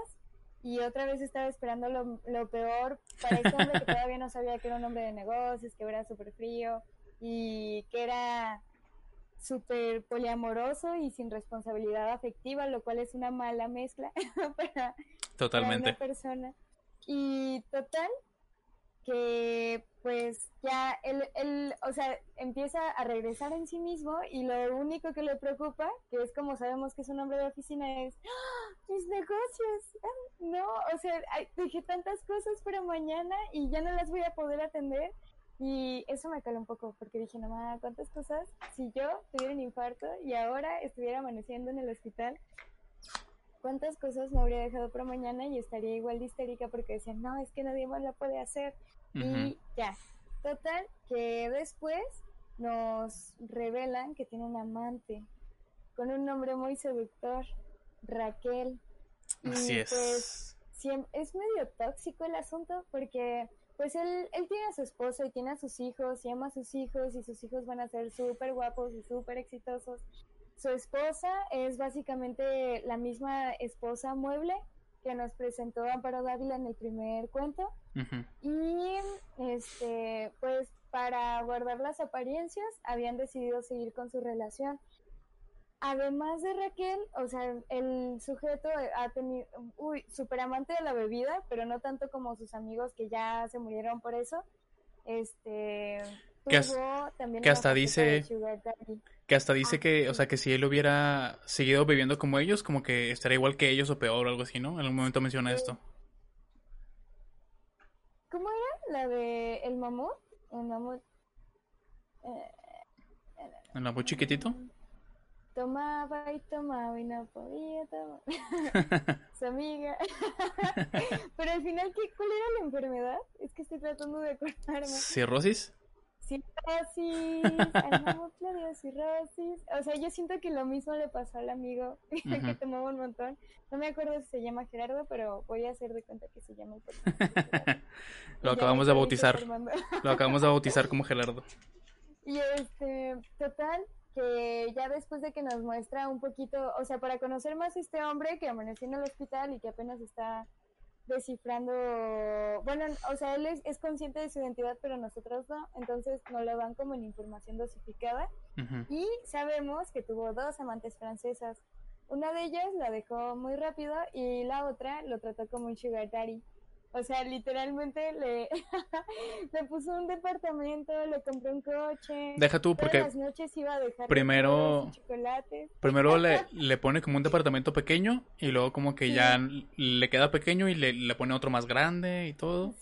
y otra vez estaba esperando lo, lo peor para este hombre que todavía no sabía que era un hombre de negocios, que era súper frío y que era súper poliamoroso y sin responsabilidad afectiva, lo cual es una mala mezcla para, para Totalmente. una persona. Y total, que pues ya él, él, o sea, empieza a regresar en sí mismo y lo único que le preocupa, que es como sabemos que es un hombre de oficina, es ¡Ah! mis negocios. Ah, No, o sea, dejé tantas cosas para mañana y ya no las voy a poder atender. Y eso me caló un poco porque dije, no ¿cuántas cosas? Si yo tuviera un infarto y ahora estuviera amaneciendo en el hospital, ¿cuántas cosas no habría dejado para mañana y estaría igual de histérica porque decía, no, es que nadie más la puede hacer? Y ya, total, que después nos revelan que tiene un amante con un nombre muy seductor, Raquel. Y Así pues es. siem- es medio tóxico el asunto porque pues él, él tiene a su esposo y tiene a sus hijos y ama a sus hijos y sus hijos van a ser súper guapos y súper exitosos. Su esposa es básicamente la misma esposa mueble que nos presentó Amparo Dávila en el primer cuento y este pues para guardar las apariencias habían decidido seguir con su relación. Además de Raquel, o sea, el sujeto ha tenido, uy, super amante de la bebida, pero no tanto como sus amigos que ya se murieron por eso. Este, Que as- tuvo también que hasta dice- sugar daddy. Que hasta dice Ah, que, o sea, que si él hubiera seguido bebiendo como ellos, como que estaría igual que ellos o peor o algo así, ¿no? En algún momento menciona esto. ¿Cómo era la de el mamut? El mamut. eh, En la muy chiquitito. Tomaba y tomaba y no podía tomar. Su amiga. Pero al final, ¿qué, ¿cuál era la enfermedad? Es que estoy tratando de acordarme. ¿Cirrosis? Cirrosis, le dio cirrosis. O sea, yo siento que lo mismo le pasó al amigo que tomaba un montón. No me acuerdo si se llama Gerardo, pero voy a hacer de cuenta que se llama Lo acabamos de bautizar. Lo acabamos de bautizar como Gerardo. Y este, total, que ya después de que nos muestra un poquito, o sea, para conocer más a este hombre que amaneció en el hospital y que apenas está descifrando, bueno, o sea, él es, consciente de su identidad, pero nosotros no, entonces nos lo dan como en información dosificada y sabemos que tuvo dos amantes francesas. Una de ellas la dejó muy rápido y la otra lo trató como un sugar daddy. O sea, literalmente le, le puso un departamento, le compró un coche. Deja tú, porque las noches iba a dejar primero, chocolates. primero le, le pone como un departamento pequeño y luego como que ya le queda pequeño y le, le, pone otro más grande y todo.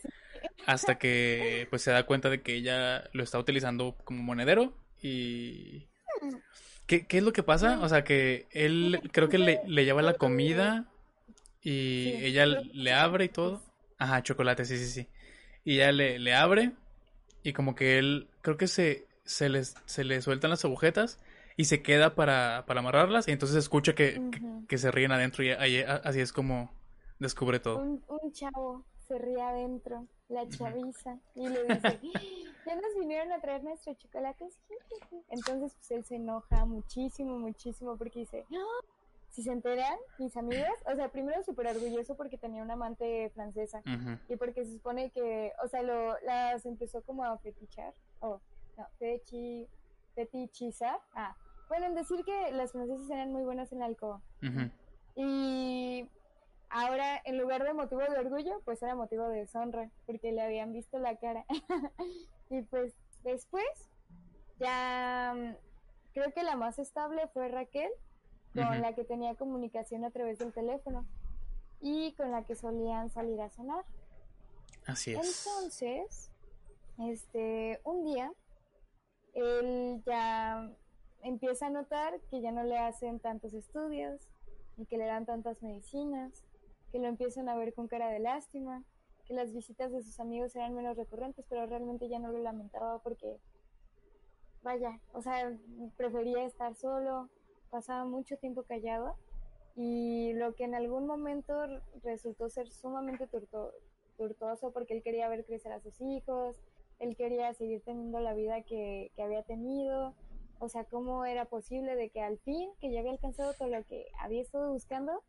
Hasta que pues se da cuenta de que ella lo está utilizando como monedero y... ¿Qué, qué es lo que pasa? O sea, que él creo que le, le lleva la comida y ella le abre y todo. Ajá, chocolate, sí, sí, sí. Y ya le, le abre y como que él, creo que se, se, les, se le sueltan las agujetas y se queda para, para amarrarlas y entonces escucha que, que, se ríen adentro y ahí, así es como descubre todo. Un, un chavo se ríe adentro, la chaviza, y le dice, ya nos vinieron a traer nuestros chocolates. Entonces pues él se enoja muchísimo, muchísimo porque dice, ¡No! Si se enteran mis amigos, o sea, primero súper orgulloso porque tenía una amante francesa y porque se supone que, o sea, lo, las empezó como a fetichar, o no, fechi, fetichizar, ah, bueno, en decir que las francesas eran muy buenas en la alcoba. Y ahora, en lugar de motivo de orgullo, pues era motivo de deshonra, porque le habían visto la cara. y pues después, ya mm, creo que la más estable fue Raquel, con la que tenía comunicación a través del teléfono y con la que solían salir a cenar. Así es. Entonces, este, un día, él ya empieza a notar que ya no le hacen tantos estudios, y que le dan tantas medicinas, que lo empiezan a ver con cara de lástima, que las visitas de sus amigos eran menos recurrentes, pero realmente ya no lo lamentaba porque, vaya, o sea, prefería estar solo, pasaba mucho tiempo callado y lo que en algún momento resultó ser sumamente tortuoso porque él quería ver crecer a sus hijos, él quería seguir teniendo la vida que, había tenido, o sea, cómo era posible de que al fin, que ya había alcanzado todo lo que había estado buscando,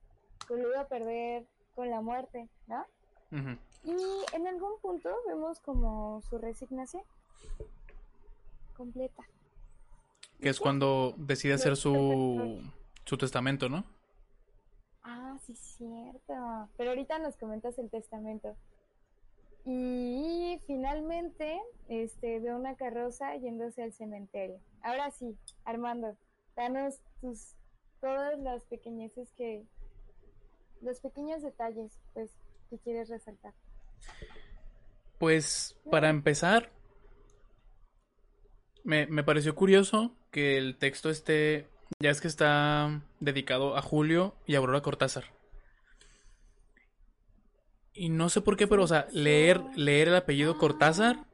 pues lo iba a perder con la muerte, ¿no? Y en algún punto vemos como su resignación completa. Que es cuando decide hacer su, su testamento, ¿no? Ah, sí, cierto. Pero ahorita nos comentas el testamento. Y finalmente, este, veo una carroza yéndose al cementerio. Ahora sí, Armando, danos tus, todas las pequeñeces que, los pequeños detalles, pues, que quieres resaltar. Pues, para empezar, me, me pareció curioso que el texto esté, ya es que está dedicado a Julio y a Aurora Cortázar. Y no sé por qué, pero, o sea, leer, leer el apellido Cortázar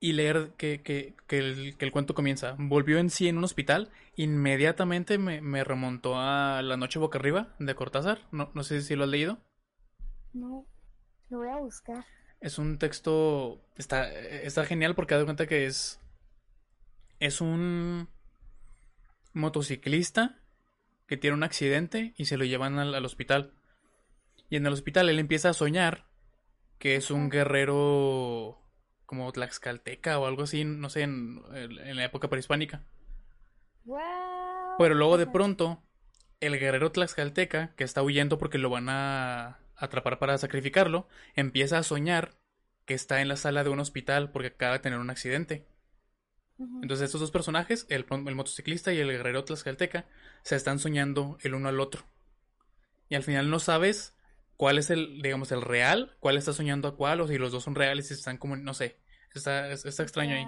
y leer que, que, que, el, que el cuento comienza. Volvió en sí en un hospital. Inmediatamente me, me, remontó a La Noche Boca Arriba de Cortázar. No, no sé si lo has leído. No, lo voy a buscar. Es un texto. Está, está genial porque da cuenta que es es un motociclista que tiene un accidente y se lo llevan al, hospital. Y en el hospital él empieza a soñar que es un guerrero como tlaxcalteca o algo así, no sé, en, la época prehispánica. Pero luego de pronto, el guerrero tlaxcalteca, que está huyendo porque lo van a atrapar para sacrificarlo, empieza a soñar que está en la sala de un hospital porque acaba de tener un accidente. Entonces estos dos personajes, el, motociclista y el guerrero tlaxcalteca, se están soñando el uno al otro. Y al final no sabes cuál es el, digamos, el real, cuál está soñando a cuál, o si los dos son reales y están como, no sé, está, está extraño ahí.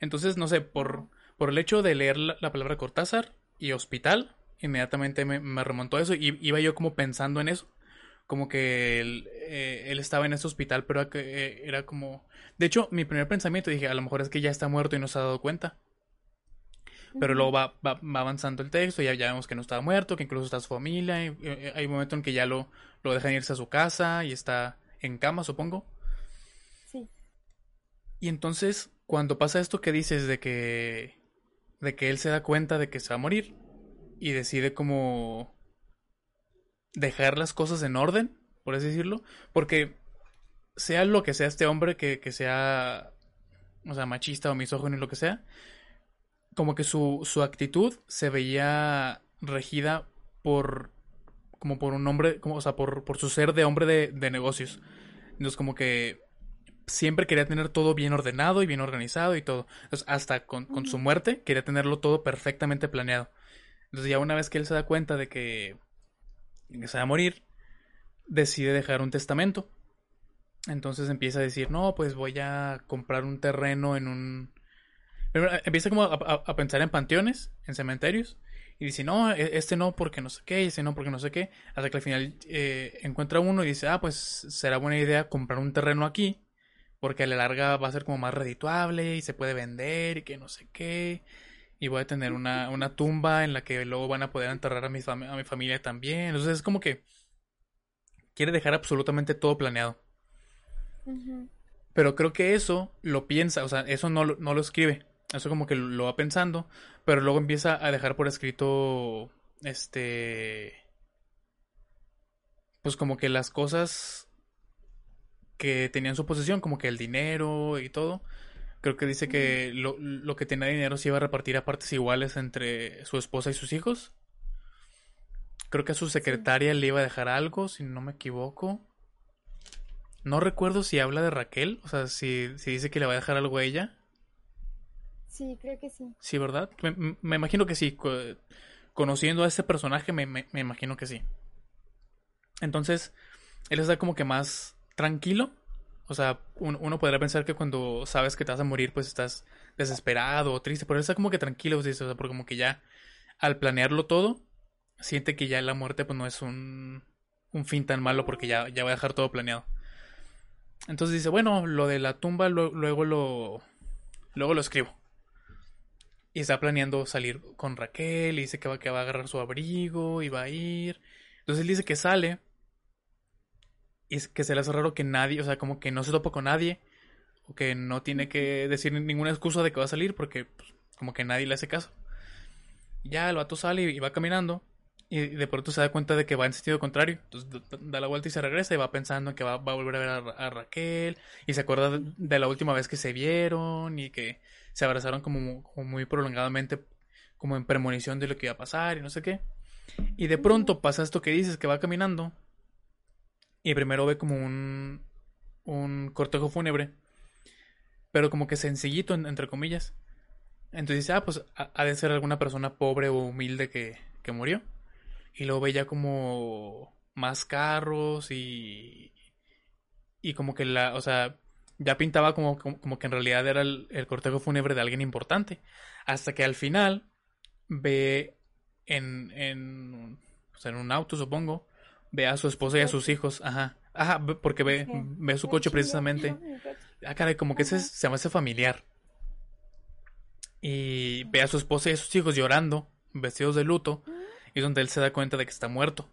Entonces, no sé, por, por el hecho de leer la, palabra Cortázar y hospital, inmediatamente me, me, remontó a eso y iba yo como pensando en eso, como que él, eh, él estaba en ese hospital, pero era, que- eh, era como... De hecho, mi primer pensamiento dije, a lo mejor es que ya está muerto y no se ha dado cuenta. Pero luego va, va, va avanzando el texto, ya, ya vemos que no estaba muerto, que incluso está su familia. y, eh, hay un momento en que ya lo, lo dejan irse a su casa y está en cama, supongo. Sí. Y entonces, cuando pasa esto que dices de que. de que él se da cuenta de que se va a morir. Y decide como. Dejar las cosas en orden, por así decirlo. Porque sea lo que sea este hombre, que, que sea. O sea, machista o misógino y lo que sea. Como que su, su actitud se veía regida por. como por un hombre. Como, o sea, por, por su ser de hombre de, de negocios. Entonces, como que siempre quería tener todo bien ordenado y bien organizado y todo. Entonces, hasta con, con su muerte, quería tenerlo todo perfectamente planeado. Entonces, ya una vez que él se da cuenta de que, que se va a morir, decide dejar un testamento. Entonces empieza a decir, no, pues voy a comprar un terreno en un... Eh, empieza como a, pensar en panteones, en cementerios. Y dice, no, e- este no porque no sé qué, este no porque no sé qué. Hasta que al final eh, encuentra uno y dice, ah, pues será buena idea comprar un terreno aquí. Porque a la larga va a ser como más redituable y se puede vender y que no sé qué. Y voy a tener una, una tumba en la que luego van a poder enterrar a mi, a mi familia también. Entonces es como que quiere dejar absolutamente todo planeado. Pero creo que eso lo piensa, o sea, eso no, lo- no lo escribe. Eso como que lo, va pensando, pero luego empieza a dejar por escrito, este, pues como que las cosas que tenía en su posesión, como que el dinero y todo. Creo que dice que lo, lo que tenía dinero se iba a repartir a partes iguales entre su esposa y sus hijos. Creo que a su secretaria le iba a dejar algo, si no me equivoco. No recuerdo si habla de Raquel, o sea, si, si dice que le va a dejar algo a ella. Sí, creo que sí. Sí, ¿verdad? Me, me- imagino que sí. co- Conociendo a este personaje, me, me- me imagino que sí. Entonces, él está como que más tranquilo. O sea, un- uno podría pensar que cuando sabes que te vas a morir, pues estás desesperado o triste. Pero está como que tranquilo, o sea, porque como que ya al planearlo todo, siente que ya la muerte pues no es un, un fin tan malo porque ya, ya va a dejar todo planeado. Entonces dice, bueno, lo de la tumba luego lo luego lo escribo. Y está planeando salir con Raquel y dice que va, que va a agarrar su abrigo y va a ir. Entonces él dice que sale y es que se le hace raro que nadie, o sea, como que no se topa con nadie o que no tiene que decir ninguna excusa de que va a salir porque pues, como que nadie le hace caso. Y ya el vato sale y va caminando y de pronto se da cuenta de que va en sentido contrario. Entonces da- la vuelta y se regresa y va pensando en que va, va a volver a ver a, Ra- a Raquel y se acuerda de, la última vez que se vieron y que se abrazaron como muy prolongadamente, como en premonición de lo que iba a pasar y no sé qué. Y de pronto pasa esto que dices, que va caminando y primero ve como un, un cortejo fúnebre, pero como que sencillito, en- entre comillas. Entonces dice, ah, pues ha, de ser alguna persona pobre o humilde que, que murió. Y luego ve ya como más carros y, y como que la, o sea, ya pintaba como, como, que en realidad era el, cortejo fúnebre de alguien importante. Hasta que al final ve en, en, en un auto, supongo, ve a su esposa y a sus hijos. Ajá, ajá, porque ve, ve su coche precisamente. Ah, caray, como que es- se me hace familiar. Y ve a su esposa y a sus hijos llorando, vestidos de luto, y donde él se da cuenta de que está muerto.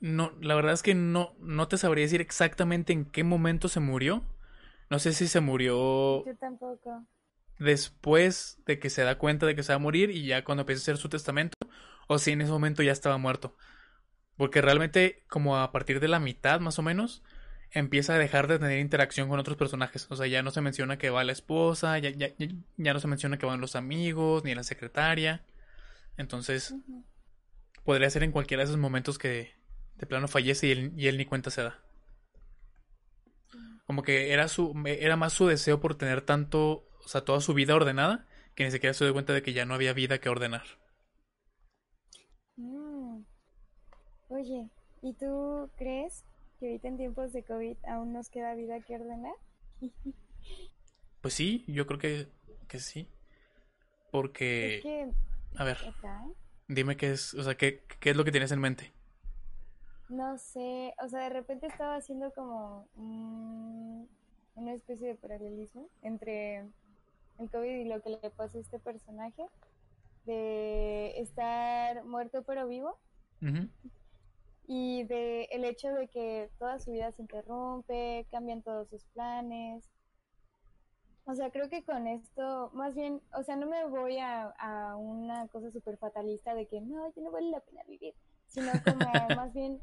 No, la verdad es que no, no te sabría decir exactamente en qué momento se murió. No sé si se murió Yo tampoco. después de que se da cuenta de que se va a morir y ya cuando empieza a hacer su testamento, o si en ese momento ya estaba muerto. Porque realmente, como a partir de la mitad más o menos, empieza a dejar de tener interacción con otros personajes. O sea, ya no se menciona que va la esposa, ya, ya, ya- no se menciona que van los amigos, ni la secretaria. Entonces, podría ser en cualquiera de esos momentos que de plano fallece y él, y él ni cuenta se da. Como que era su, era más su deseo por tener tanto, o sea, toda su vida ordenada, que ni siquiera se dio cuenta de que ya no había vida que ordenar. Mm. Oye, ¿y tú crees que ahorita en tiempos de COVID aún nos queda vida que ordenar? Pues sí, yo creo que, que sí. Es Porque, que a ver, Dime qué es, o sea, qué, qué es lo que tienes en mente. No sé, o sea, de repente estaba haciendo como una especie de paralelismo entre el COVID y lo que le pasa a este personaje, de estar muerto pero vivo, y de el hecho de que toda su vida se interrumpe, cambian todos sus planes. O sea, creo que con esto, más bien, o sea, no me voy a, a una cosa súper fatalista de que no, ya no vale la pena vivir, sino como más bien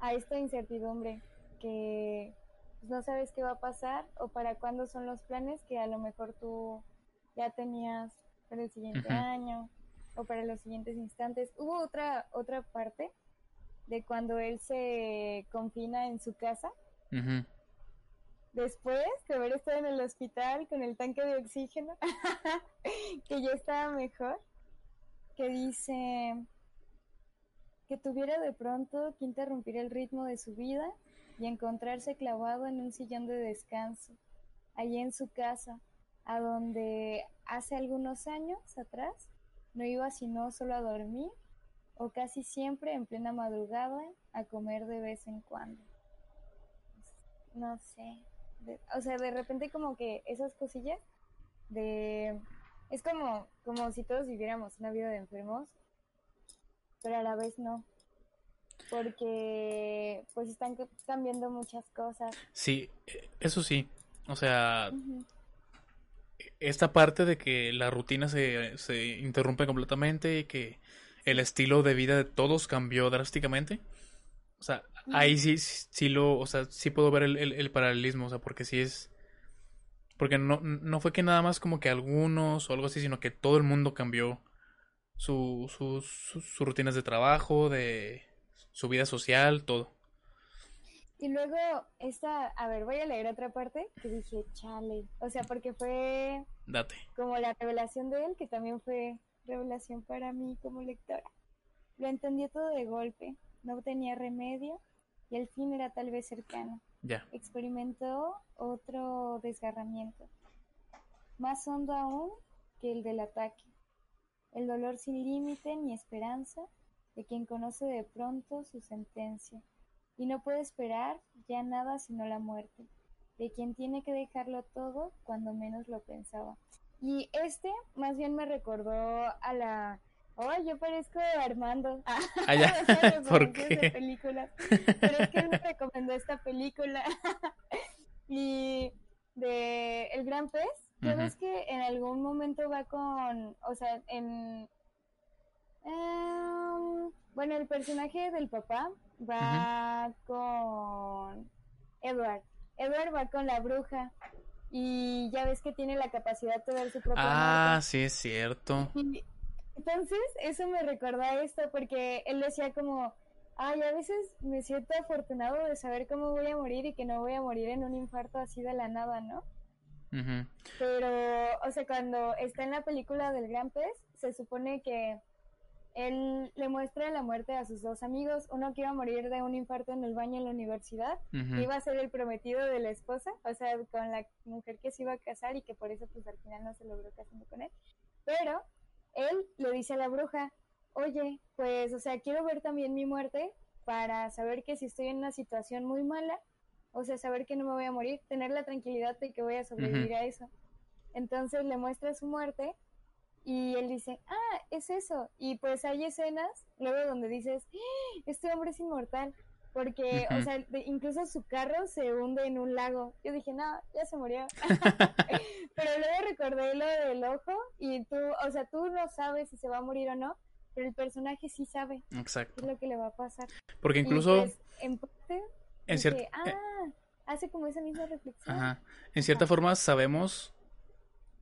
a esta incertidumbre que pues, no sabes qué va a pasar o para cuándo son los planes que a lo mejor tú ya tenías para el siguiente año o para los siguientes instantes. Hubo otra otra parte de cuando él se confina en su casa. Después de haber estado en el hospital con el tanque de oxígeno, que ya estaba mejor, que dice, que tuviera de pronto que interrumpir el ritmo de su vida y encontrarse clavado en un sillón de descanso, allí en su casa, a donde hace algunos años atrás no iba sino solo a dormir o casi siempre en plena madrugada a comer de vez en cuando. No sé, o sea, de repente como que esas cosillas de... Es como, como si todos viviéramos una vida de enfermos pero a la vez no. Porque pues están cambiando muchas cosas. Sí, eso sí. O sea, esta parte de que la rutina se, se interrumpe completamente y que el estilo de vida de todos cambió drásticamente. O sea, ahí sí, sí lo, o sea, sí puedo ver el, el, paralelismo, o sea, porque sí es, porque no, no fue que nada más como que algunos o algo así, sino que todo el mundo cambió su, sus rutinas de trabajo, de su vida social, todo. Y luego, esta, a ver, voy a leer otra parte que dije, chale. O sea, porque fue. Date. Como la revelación de él, que también fue revelación para mí como lectora. Lo entendió todo de golpe, no tenía remedio y el fin era tal vez cercano. Ya. Experimentó otro desgarramiento, más hondo aún que el del ataque el dolor sin límite ni esperanza de quien conoce de pronto su sentencia, y no puede esperar ya nada sino la muerte, de quien tiene que dejarlo todo cuando menos lo pensaba. Y este más bien me recordó a la... Oh, yo parezco Armando. Ah, ¿Por qué? Pero es que él me recomendó esta película. y de El Gran Pez, ¿Sabes que en algún momento va con, o sea, en... Em, bueno, el personaje del papá va con Edward. Edward va con la bruja y ya ves que tiene la capacidad de ver su propia Ah, sí, es cierto. entonces, eso me recuerda esto porque él decía como, ay, a veces me siento afortunado de saber cómo voy a morir y que no voy a morir en un infarto así de la nada, ¿no? Pero, o sea, cuando está en la película del Gran Pez, se supone que él le muestra la muerte a sus dos amigos, uno que iba a morir de un infarto en el baño en la universidad, iba a ser el prometido de la esposa, o sea, con la mujer que se iba a casar y que por eso pues al final no se logró casando con él. Pero él le dice a la bruja, oye, pues, o sea, quiero ver también mi muerte para saber que si estoy en una situación muy mala, o sea, saber que no me voy a morir, tener la tranquilidad de que voy a sobrevivir a eso. Entonces le muestra su muerte y él dice, ah, es eso. Y pues hay escenas luego donde dices, ¡Ah! este hombre es inmortal. Porque, o sea, incluso su carro se hunde en un lago. Yo dije, no, ya se murió. pero luego recordé lo del ojo y tú, o sea, tú no sabes si se va a morir o no, pero el personaje sí sabe. Exacto. Qué es lo que le va a pasar. Porque incluso... Pues, en parte en cierta ah, hace como esa misma reflexión. Ajá. En cierta forma sabemos,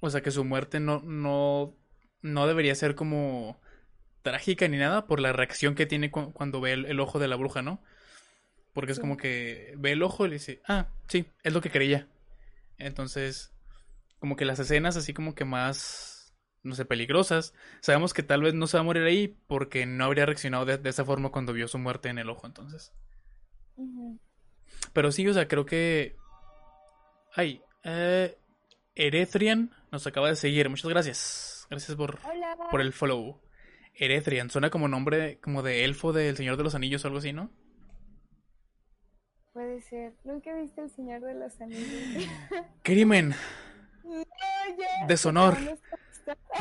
o sea, que su muerte no, no, no debería ser como trágica ni nada por la reacción que tiene cuando ve el, ojo de la bruja, ¿no? Porque es como que ve el ojo y le dice, ah, sí, es lo que creía. Entonces, como que las escenas así como que más, no sé, peligrosas, sabemos que tal vez no se va a morir ahí porque no habría reaccionado de, esa forma cuando vio su muerte en el ojo, entonces. Pero sí, o sea, creo que. Ay, eh, Eretrian nos acaba de seguir. Muchas gracias. Gracias por, por el follow. Eretrian. Suena como nombre como de elfo del Señor de los Anillos o algo así, ¿no? Puede ser. Nunca he visto el Señor de los Anillos. Crimen. No, ya. Deshonor.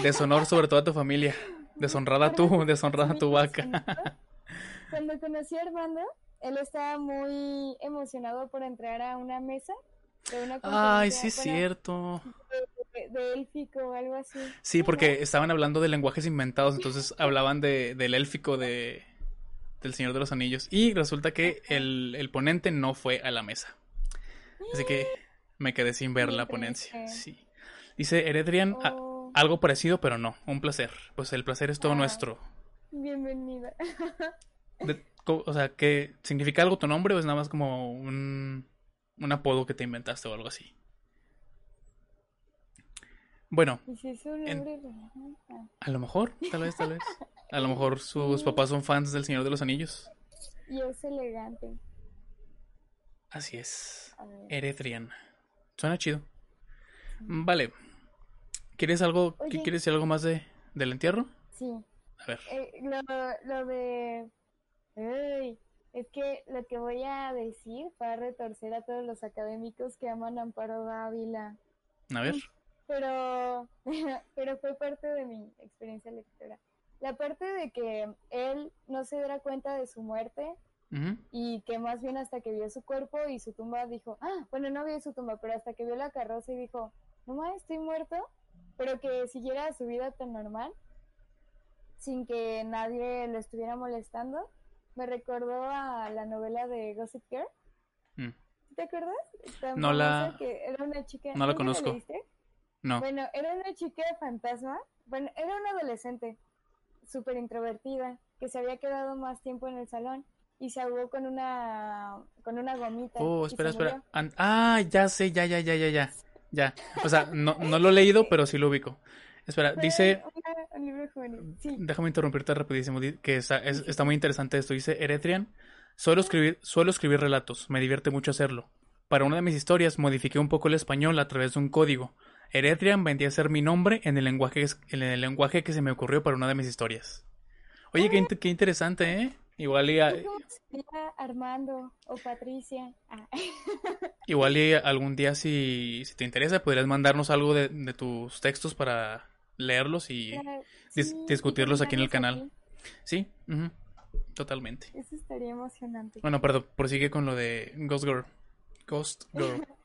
Deshonor sobre toda tu familia. Deshonrada tú, deshonrada tu vaca. Cuando conocí a Armando, él estaba muy emocionado por entrar a una mesa de una Ay, sí es bueno, cierto. De, de élfico o algo así. Sí, porque estaban hablando de lenguajes inventados, entonces hablaban de, del élfico de, del Señor de los Anillos. Y resulta que el, el ponente no fue a la mesa. Así que me quedé sin ver la ponencia. Sí. Dice Eredrian, a- Oh, algo parecido, pero no. Un placer. Pues el placer es todo Ah. nuestro. bienvenida. De- o sea, ¿qué significa algo tu nombre o es nada más como un, un apodo que te inventaste o algo así? Bueno. Ah, a lo mejor, tal vez, tal vez. A lo mejor sus papás son fans del Señor de los Anillos. Y es elegante. Así es. A ver. Eretrian. Suena chido. Vale. ¿Quieres algo, Oye. ¿quieres decir algo más de, del entierro? Sí. A ver. Eh, lo, lo de... Ay, es que lo que voy a decir va a retorcer a todos los académicos que aman a Amparo Dávila. A ver. Pero, pero fue parte de mi experiencia lectora. La parte de que él no se diera cuenta de su muerte y que más bien hasta que vio su cuerpo y su tumba dijo, ah, bueno, no vio su tumba, pero hasta que vio la carroza y dijo, no más, estoy muerto, pero que siguiera su vida tan normal, sin que nadie lo estuviera molestando, me recordó a la novela de Gossip Girl. Mm. ¿Te acuerdas? Tan No la- que era una chica. no la ¿Nunca conozco. leíste? No. Bueno, era una chica fantasma. Bueno, era una adolescente súper introvertida que se había quedado más tiempo en el salón y se ahogó con una con una gomita. Oh, espera, espera. murió. An- ah, ya sé, ya, ya, ya, ya, ya. Ya. O sea, no, no lo he leído, pero sí lo ubico. Espera, Fue dice, una- un libro juvenil. Sí. déjame interrumpirte rapidísimo, que está, es- está muy interesante esto. Dice Eretrian, suelo escribir, suelo escribir relatos, me divierte mucho hacerlo. Para una de mis historias modifiqué un poco el español a través de un código. Eretrian vendría a ser mi nombre en el lenguaje, en el lenguaje que se me ocurrió para una de mis historias. Oye, qué, int- qué interesante, ¿eh? Igual y, a- ¿Y ¿Cómo sería Armando o Patricia? Ah, igual y algún día si, si te interesa podrías mandarnos algo de, de tus textos para leerlos y... claro, dis- sí, y discutirlos aquí en el canal. Sí, ujú, totalmente. Eso estaría emocionante. Bueno, perdón, prosigue con lo de Ghost Girl. Ghost Girl.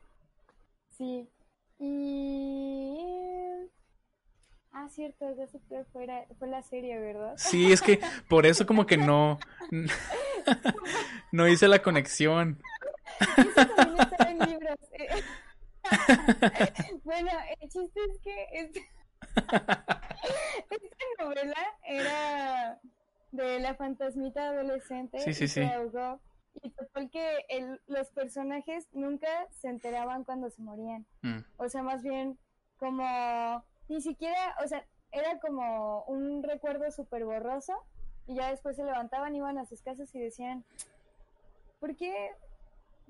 Sí. Y... Ah, cierto, Gossip Girl fue, la- fue la serie, ¿verdad? Sí, es que por eso como que no... No hice la conexión. Eso también estaba en libros. eh. bueno, el chiste es que este- esta novela era de la fantasmita adolescente Sí, sí, y se sí. ahogó. Y total que el- los personajes nunca se enteraban cuando se morían. Mm, O sea, más bien como ni siquiera, o sea, era como un recuerdo súper borroso y ya después se levantaban, iban a sus casas y decían, ¿por qué,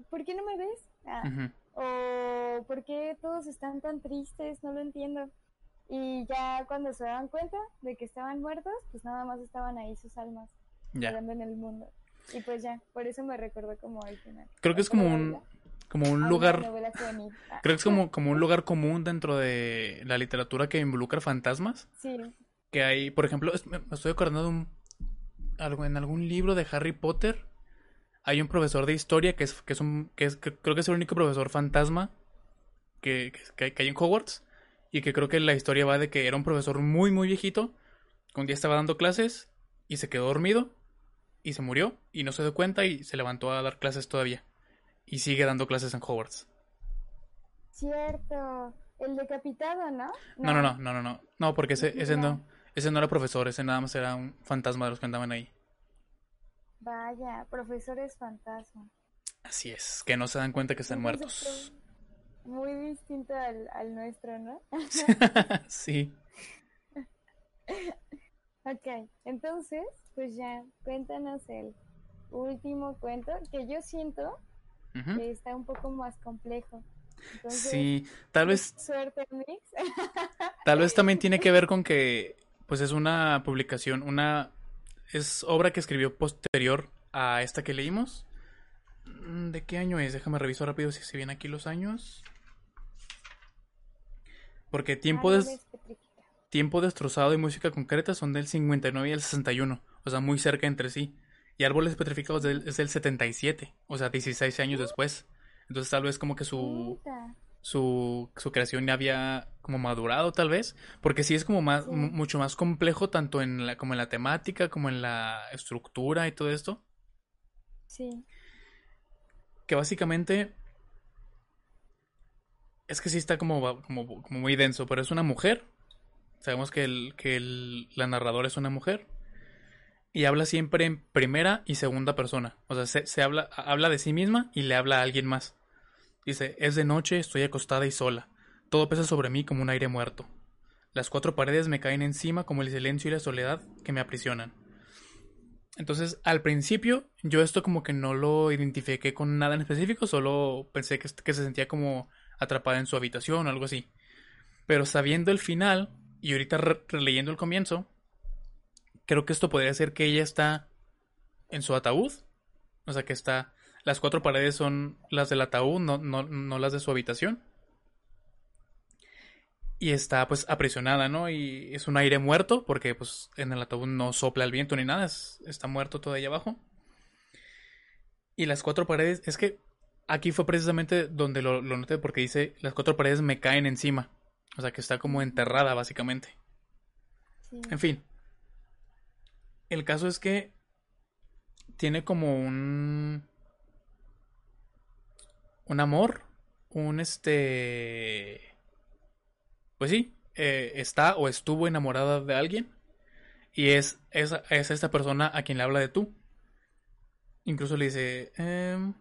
¿por qué no me ves? Ah, o ¿por qué todos están tan tristes? No lo entiendo. Y ya cuando se daban cuenta de que estaban muertos, pues nada más estaban ahí sus almas, Ya. en el mundo. Y pues ya, por eso me recordó como al final. Creo que es como un, como A un lugar... Ah, Creo que es como, como un lugar común dentro de la literatura que involucra fantasmas. Sí, Que hay, por ejemplo, es- me estoy acordando de un... Algo, en algún libro de Harry Potter hay un profesor de historia que es, que es un... Que es, que creo que es el único profesor fantasma que, que hay en Hogwarts. Y que creo que la historia va de que era un profesor muy, muy viejito. Que un día estaba dando clases y se quedó dormido. Y se murió. Y no se dio cuenta y se levantó a dar clases todavía. Y sigue dando clases en Hogwarts. cierto. El decapitado, ¿no? No, no, no, no, no, no. No, porque ese, ese no, ese no era profesor, ese nada más era un fantasma de los que andaban ahí. Vaya, profesores fantasma. Así es, que no se dan cuenta que están muertos. Muy distinto al, al nuestro, ¿no? sí. Ok, entonces, pues ya, cuéntanos el último cuento que yo siento que está un poco más complejo. Entonces, Sí, tal vez, suerte, Mix. tal vez también tiene que ver con que pues es una publicación, una es obra que escribió posterior a esta que leímos. Mm, ¿De qué año es? Déjame revisar rápido si se vienen aquí los años. Porque tiempo, des... tiempo destrozado y música concreta son del 59 y el 61. O sea, muy cerca entre sí. Y Árboles Petrificados es del 77. O sea, 16 años después. Entonces tal vez como que su... Su, su, creación ya había como madurado tal vez, porque sí es como más, mucho más complejo tanto en la, como en la temática, como en la estructura y todo esto. Sí. Que básicamente es que sí está como, como, muy denso, pero es una mujer. Sabemos que, el, que la narradora es una mujer. Y habla siempre en primera y segunda persona. O sea, se, se, habla, habla de sí misma y le habla a alguien más. Dice, es de noche, estoy acostada y sola. Todo pesa sobre mí como un aire muerto. Las cuatro paredes me caen encima como el silencio y la soledad que me aprisionan. Entonces, al principio, yo esto como que no lo identifiqué con nada en específico, solo pensé que, que se sentía como atrapada en su habitación o algo así. Pero sabiendo el final y ahorita releyendo el comienzo, creo que esto podría ser que ella está en su ataúd. O sea, que está... Las cuatro paredes son las del ataúd, no, no, no las de su habitación. Y está pues aprisionada, ¿no? Y es un aire muerto porque pues en el ataúd no sopla el viento ni nada, está muerto todo ahí abajo. Y las cuatro paredes, es que Aquí fue precisamente donde lo, noté porque dice las cuatro paredes me caen encima. O sea que está como enterrada básicamente. En fin. El caso es que tiene como un... Un amor. Un este... Pues sí. Eh, está o estuvo enamorada de alguien. Y es, es, es, esta persona a quien le habla de tú. Incluso le dice... Eh,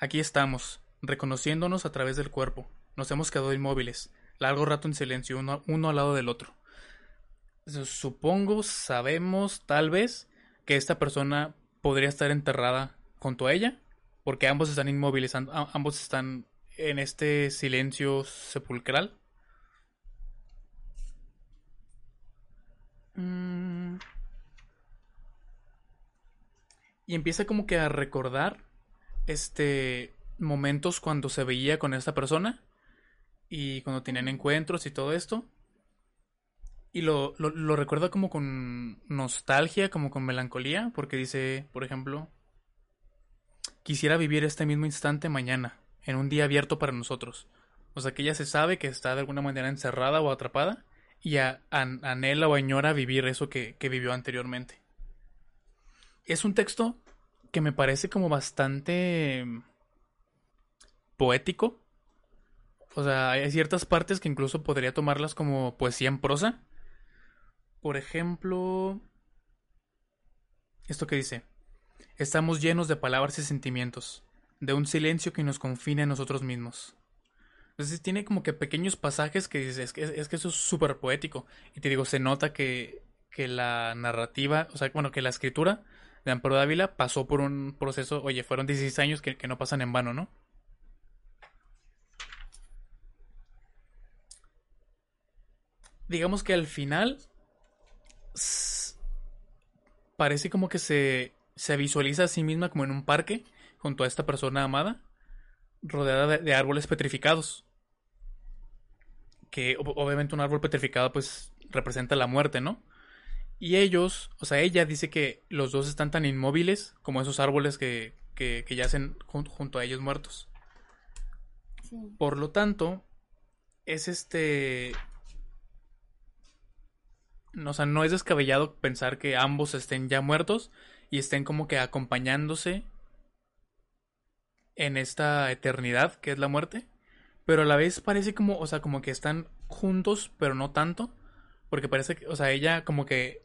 Aquí estamos, reconociéndonos a través del cuerpo. Nos hemos quedado inmóviles, largo rato en silencio, uno, al lado del otro. Supongo, sabemos, tal vez, que esta persona podría estar enterrada junto a ella, porque ambos están inmóviles, ambos están en este silencio sepulcral. Mm. Y empieza como que a recordar este momentos cuando se veía con esta persona y cuando tenían encuentros y todo esto. Y lo, lo, recuerda como con nostalgia, como con melancolía, porque dice, por ejemplo, quisiera vivir este mismo instante mañana, en un día abierto para nosotros. O sea que ella se sabe que está de alguna manera encerrada o atrapada y anhela o añora vivir eso que, que vivió anteriormente. Es un texto que me parece como bastante poético. O sea, hay ciertas partes que incluso podría tomarlas como poesía en prosa. Por ejemplo, esto que dice, estamos llenos de palabras y sentimientos, de un silencio que nos confina en nosotros mismos. Entonces tiene como que pequeños pasajes que dices, es que, es que eso es súper poético. Y te digo, se nota que, que la narrativa, o sea, bueno, que la escritura de Amparo Dávila pasó por un proceso, oye, fueron 16 años que, no pasan en vano, ¿no? Digamos que al final parece como que se, se visualiza a sí misma como en un parque junto a esta persona amada, rodeada de, árboles petrificados. Que obviamente un árbol petrificado pues representa la muerte, ¿no? Y ellos, o sea, ella dice que los dos están tan inmóviles como esos árboles que, que, yacen junto a ellos muertos. Por lo tanto, es este... O sea, no es descabellado pensar que ambos estén ya muertos y estén como que acompañándose en esta eternidad que es la muerte. Pero a la vez parece como, o sea, como que están juntos, pero no tanto. Porque parece que, o sea, ella como que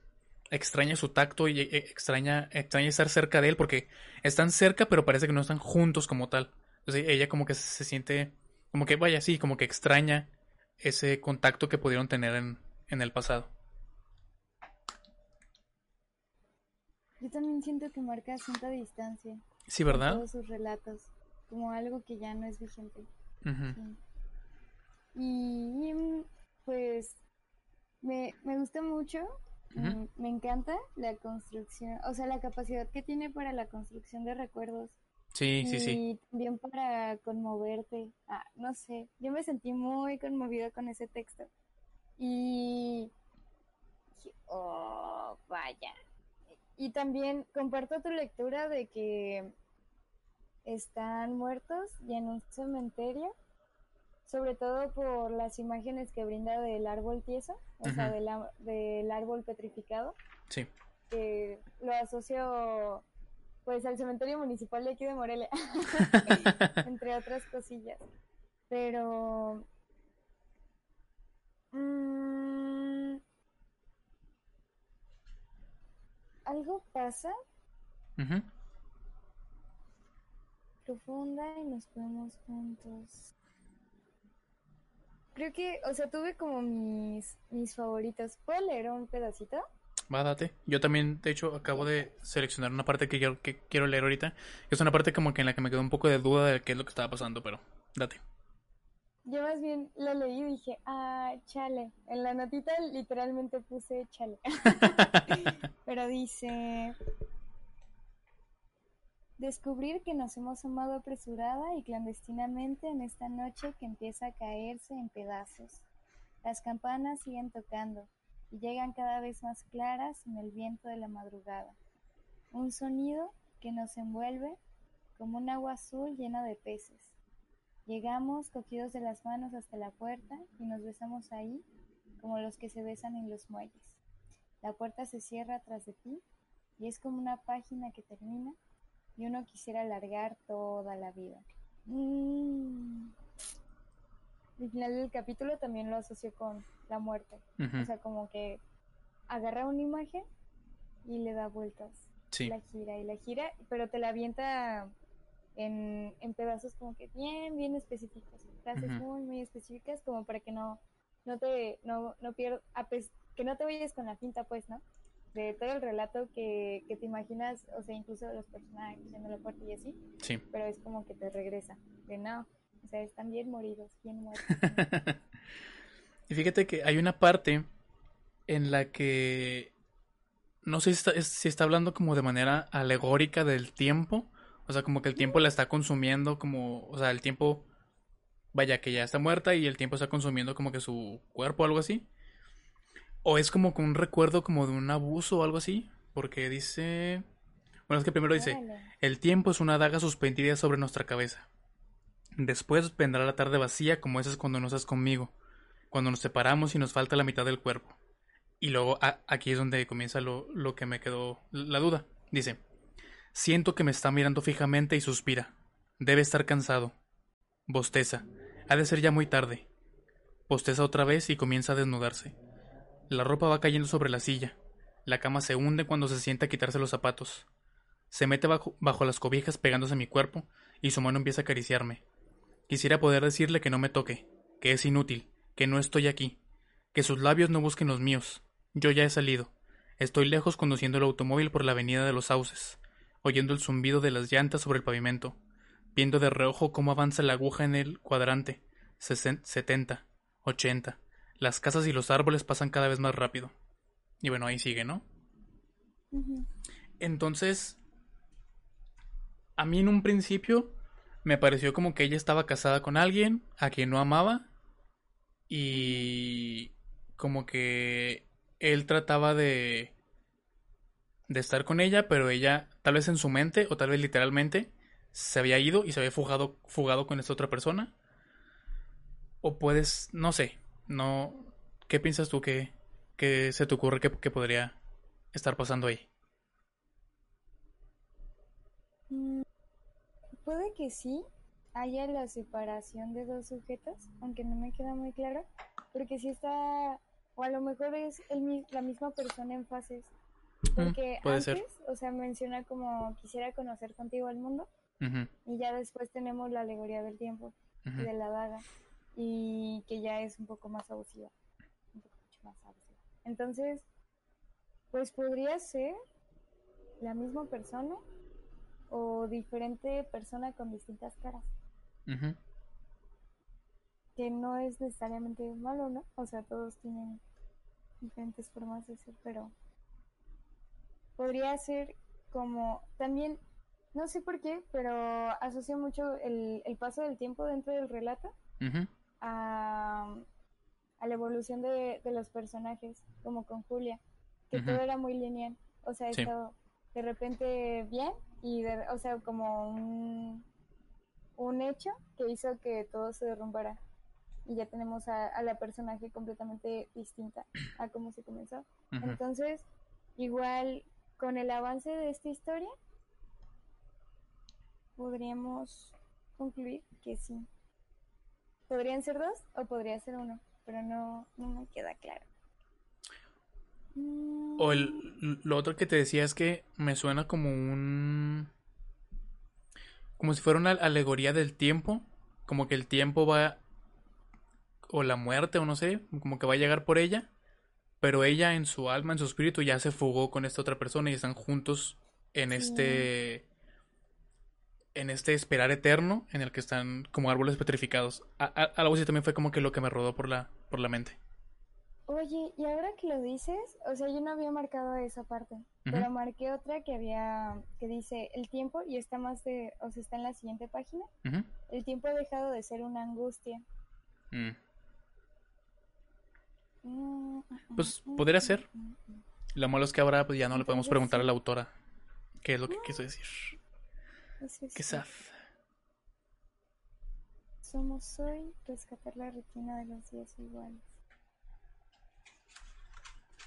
extraña su tacto y eh, extraña, extraña estar cerca de él porque están cerca pero parece que no están juntos como tal. Entonces ella como que se siente, como que vaya así, como que extraña ese contacto que pudieron tener en, en el pasado. Yo también siento que marca cierta distancia. Sí, ¿verdad? todos sus relatos, como algo que ya no es vigente. Y pues me, me gusta mucho, mm, me encanta la construcción, o sea, la capacidad que tiene para la construcción de recuerdos Sí, sí, sí. y también para conmoverte. Ah, no sé, yo me sentí muy conmovida con ese texto. Y... Oh, vaya. Y también comparto tu lectura de que están muertos y en un cementerio, sobre todo por las imágenes que brinda del árbol tieso, o sea, del, del árbol petrificado, Sí. que lo asocio pues al cementerio municipal de aquí de Morelia, entre otras cosillas. Pero... mm, algo pasa profunda y nos ponemos juntos. Creo que, o sea, tuve como mis, mis favoritos. ¿Puedo leer un pedacito? Va, date. Yo también, de hecho, acabo de seleccionar una parte que quiero, que quiero leer ahorita. Es una parte como que en la que me quedó un poco de duda de qué es lo que estaba pasando, pero date. Yo más bien lo leí y dije, ah, chale. En la notita literalmente puse chale. Pero dice, descubrir que nos hemos amado apresurada y clandestinamente en esta noche que empieza a caerse en pedazos. Las campanas siguen tocando y llegan cada vez más claras en el viento de la madrugada. Un sonido que nos envuelve como un agua azul llena de peces. Llegamos cogidos de las manos hasta la puerta y nos besamos ahí como los que se besan en los muelles. La puerta se cierra tras de ti y es como una página que termina y uno quisiera alargar toda la vida. Mm. El final del capítulo también lo asoció con la muerte. O sea, como que agarra una imagen y le da vueltas. Sí. La gira y la gira, pero te la avienta en, en pedazos como que bien, bien específicos. Frases Ujú. muy, muy específicas como para que no, no te, no, no pierdas, que no te vayas con la finta, pues, ¿no? De todo el relato que, que te imaginas, o sea, incluso los personajes yendo a la puerta y así, Sí. pero es como que te regresa. De no, o sea, están bien moridos, bien muertos. y fíjate que hay una parte en la que no sé si está, es- si está hablando como de manera alegórica del tiempo, o sea, como que el tiempo la está consumiendo, como, o sea, el tiempo, vaya, que ya está muerta y el tiempo está consumiendo como que su cuerpo o algo así. O es como con un recuerdo como de un abuso o algo así, porque dice, bueno, es que primero dice, el tiempo es una daga suspendida sobre nuestra cabeza. Después vendrá la tarde vacía como esa es cuando no estás conmigo, cuando nos separamos y nos falta la mitad del cuerpo. Y luego a- aquí es donde comienza lo, lo que me quedó la duda. Dice, siento que me está mirando fijamente y suspira. Debe estar cansado. Bosteza. Ha de ser ya muy tarde. Bosteza otra vez y comienza a desnudarse. La ropa va cayendo sobre la silla. La cama se hunde cuando se sienta a quitarse los zapatos. Se mete bajo, bajo las cobijas pegándose a mi cuerpo y su mano empieza a acariciarme. Quisiera poder decirle que no me toque, que es inútil, que no estoy aquí, que sus labios no busquen los míos. Yo ya he salido. Estoy lejos conduciendo el automóvil por la avenida de los sauces, oyendo el zumbido de las llantas sobre el pavimento, viendo de reojo cómo avanza la aguja en el cuadrante. Setenta, ochenta. Las casas y los árboles pasan cada vez más rápido. Y bueno, ahí sigue, ¿no? Entonces, a mí en un principio me pareció como que ella estaba casada con alguien a quien no amaba y como que él trataba de de estar con ella, pero ella tal vez en su mente o tal vez literalmente se había ido y se había fugado fugado con esta otra persona. O puedes, no sé, no ¿qué piensas tú que que se te ocurre que, podría estar pasando ahí? Mm, Puede que sí haya la separación de dos sujetos, aunque no me queda muy claro, porque sí está, o a lo mejor es el, la misma persona en fases, porque puede antes, ser. o sea, menciona como quisiera conocer contigo el mundo, y ya después tenemos la alegoría del tiempo y de la daga, y que ya es un poco más abusiva, un poco mucho más abusiva. Entonces, pues podría ser la misma persona o diferente persona con distintas caras, que no es necesariamente malo, ¿no? O sea, todos tienen diferentes formas de ser, pero podría ser como también, no sé por qué, pero asocio mucho el, el paso del tiempo dentro del relato a, a la evolución de, de los personajes, como con Julia, que todo era muy lineal, o sea, Sí. estaba de repente bien y, de, o sea, como un, un hecho que hizo que todo se derrumbara. Y ya tenemos a, a la personaje completamente distinta a cómo se comenzó. Entonces, igual con el avance de esta historia, podríamos concluir que sí. Podrían ser dos o podría ser uno, pero no, me queda claro. Mm, O el, lo otro que te decía es que me suena como un... Como si fuera una alegoría del tiempo. Como que el tiempo va... O la muerte, o no sé. Como que va a llegar por ella. Pero ella en su alma, en su espíritu, ya se fugó con esta otra persona y están juntos en Sí. este... En este esperar eterno en el que están como árboles petrificados. A- a- algo así también fue como que lo que me rodó por la, por la mente. Oye, y ahora que lo dices, o sea, yo no había marcado esa parte, pero marqué otra que había, que dice el tiempo y está más de, o sea, está en la siguiente página. El tiempo ha dejado de ser una angustia. Mm. Pues, podría ser. Lo malo es que ahora pues, ya no le podemos preguntar a la autora qué es lo que quiso decir. Qué sad. Somos hoy rescatar la rutina de los días iguales.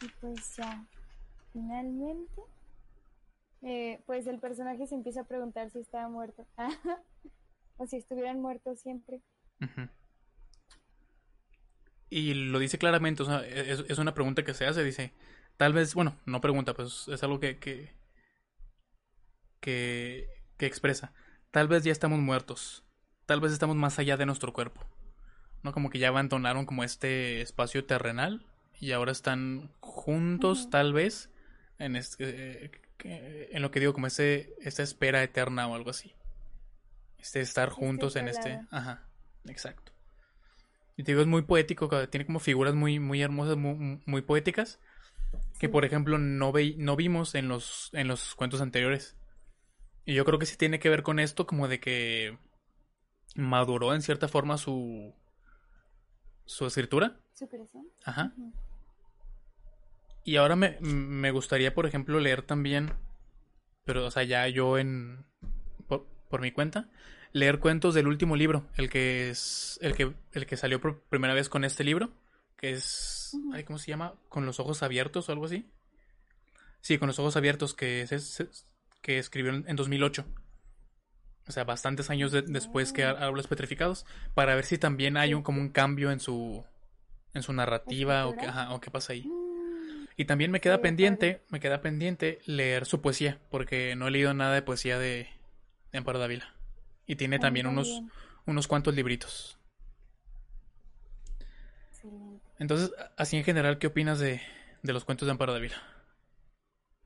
Y pues ya, finalmente, eh, pues el personaje se empieza a preguntar si estaba muerto. o si estuvieran muertos siempre. Y lo dice claramente, o sea, es, es una pregunta que se hace, dice, tal vez, bueno, no pregunta, pues es algo que, que, que, que expresa. Tal vez ya estamos muertos, tal vez estamos más allá de nuestro cuerpo, ¿no? Como que ya abandonaron como este espacio terrenal y ahora están juntos, tal vez, en, este, que- en lo que digo, como ese, esta espera eterna o algo así. Este estar Este juntos en este... Ajá, exacto. Y te digo, es muy poético, tiene como figuras muy, muy hermosas, muy, muy poéticas, que Sí. por ejemplo no, ve, no vimos en los, en los cuentos anteriores. Y yo creo que sí tiene que ver con esto, como de que maduró en cierta forma su, su escritura. ¿Su corazón? Ajá. Y ahora me, me gustaría, por ejemplo, leer también, pero, o sea, ya yo en, por, por mi cuenta, leer cuentos del último libro, el que es, el que, el que salió por primera vez con este libro, que es, ay, ¿cómo se llama? Con los ojos abiertos o algo así. Sí, con los ojos abiertos, que es, es- que escribió en, en 2008. O sea, bastantes años de- después que Árboles Petrificados, para ver si también hay un, como un cambio en su, en su narrativa o qué, ¿Escritura? ajá, o qué pasa ahí. Mm, Y también me queda pendiente, me queda pendiente leer su poesía, porque no he leído nada de poesía de, de Amparo Dávila. Y tiene a mí también unos, unos cuantos libritos. Excelente. Entonces, así en general, ¿qué opinas de, de los cuentos de Amparo Dávila?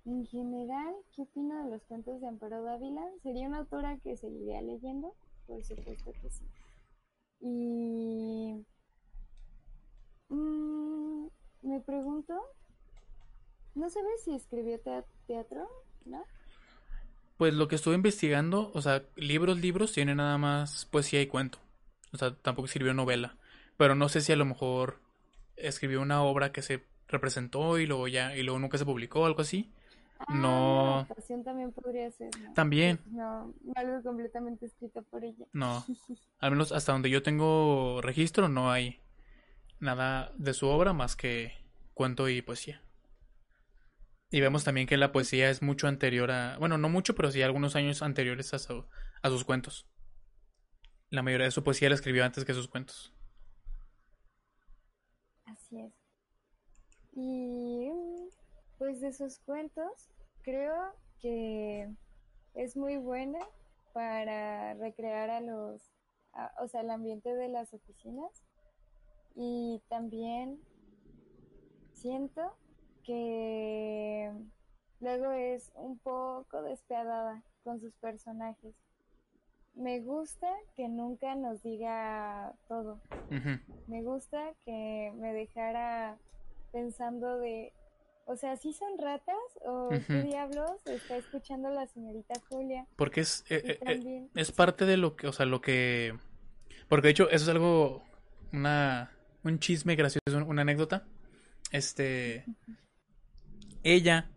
En general, ¿qué opino de los cuentos de Amparo Dávila? ¿Sería una autora que seguiría leyendo? Por supuesto que sí. Y mm, me pregunto, ¿no sabes si escribió tea- teatro? ¿No? Pues lo que estuve investigando, o sea, libros, libros, tiene nada más poesía y cuento. O sea, tampoco escribió novela. Pero no sé si a lo mejor escribió una obra que se representó y luego ya, y luego nunca se publicó, algo así. Ah, No. adaptación también podría ser, ¿no? También. No, no algo completamente escrito por ella. No, al menos hasta donde yo tengo registro no hay nada de su obra más que cuento y poesía. Y vemos también que la poesía es mucho anterior a, bueno, no mucho, pero sí algunos años anteriores a, su- a sus cuentos. La mayoría de su poesía la escribió antes que sus cuentos. Así es. Y mm, pues de sus cuentos, creo que es muy buena para recrear a los, o sea, el ambiente de las oficinas. Y también siento que luego es un poco despiadada con sus personajes. Me gusta que nunca nos diga todo. Me gusta que me dejara pensando de, o sea, ¿sí son ratas o qué diablos está escuchando la señorita Julia? Porque es, eh, eh, es parte de lo que, o sea, lo que... Porque de hecho eso es algo, una, un chisme gracioso, una anécdota. Este, ella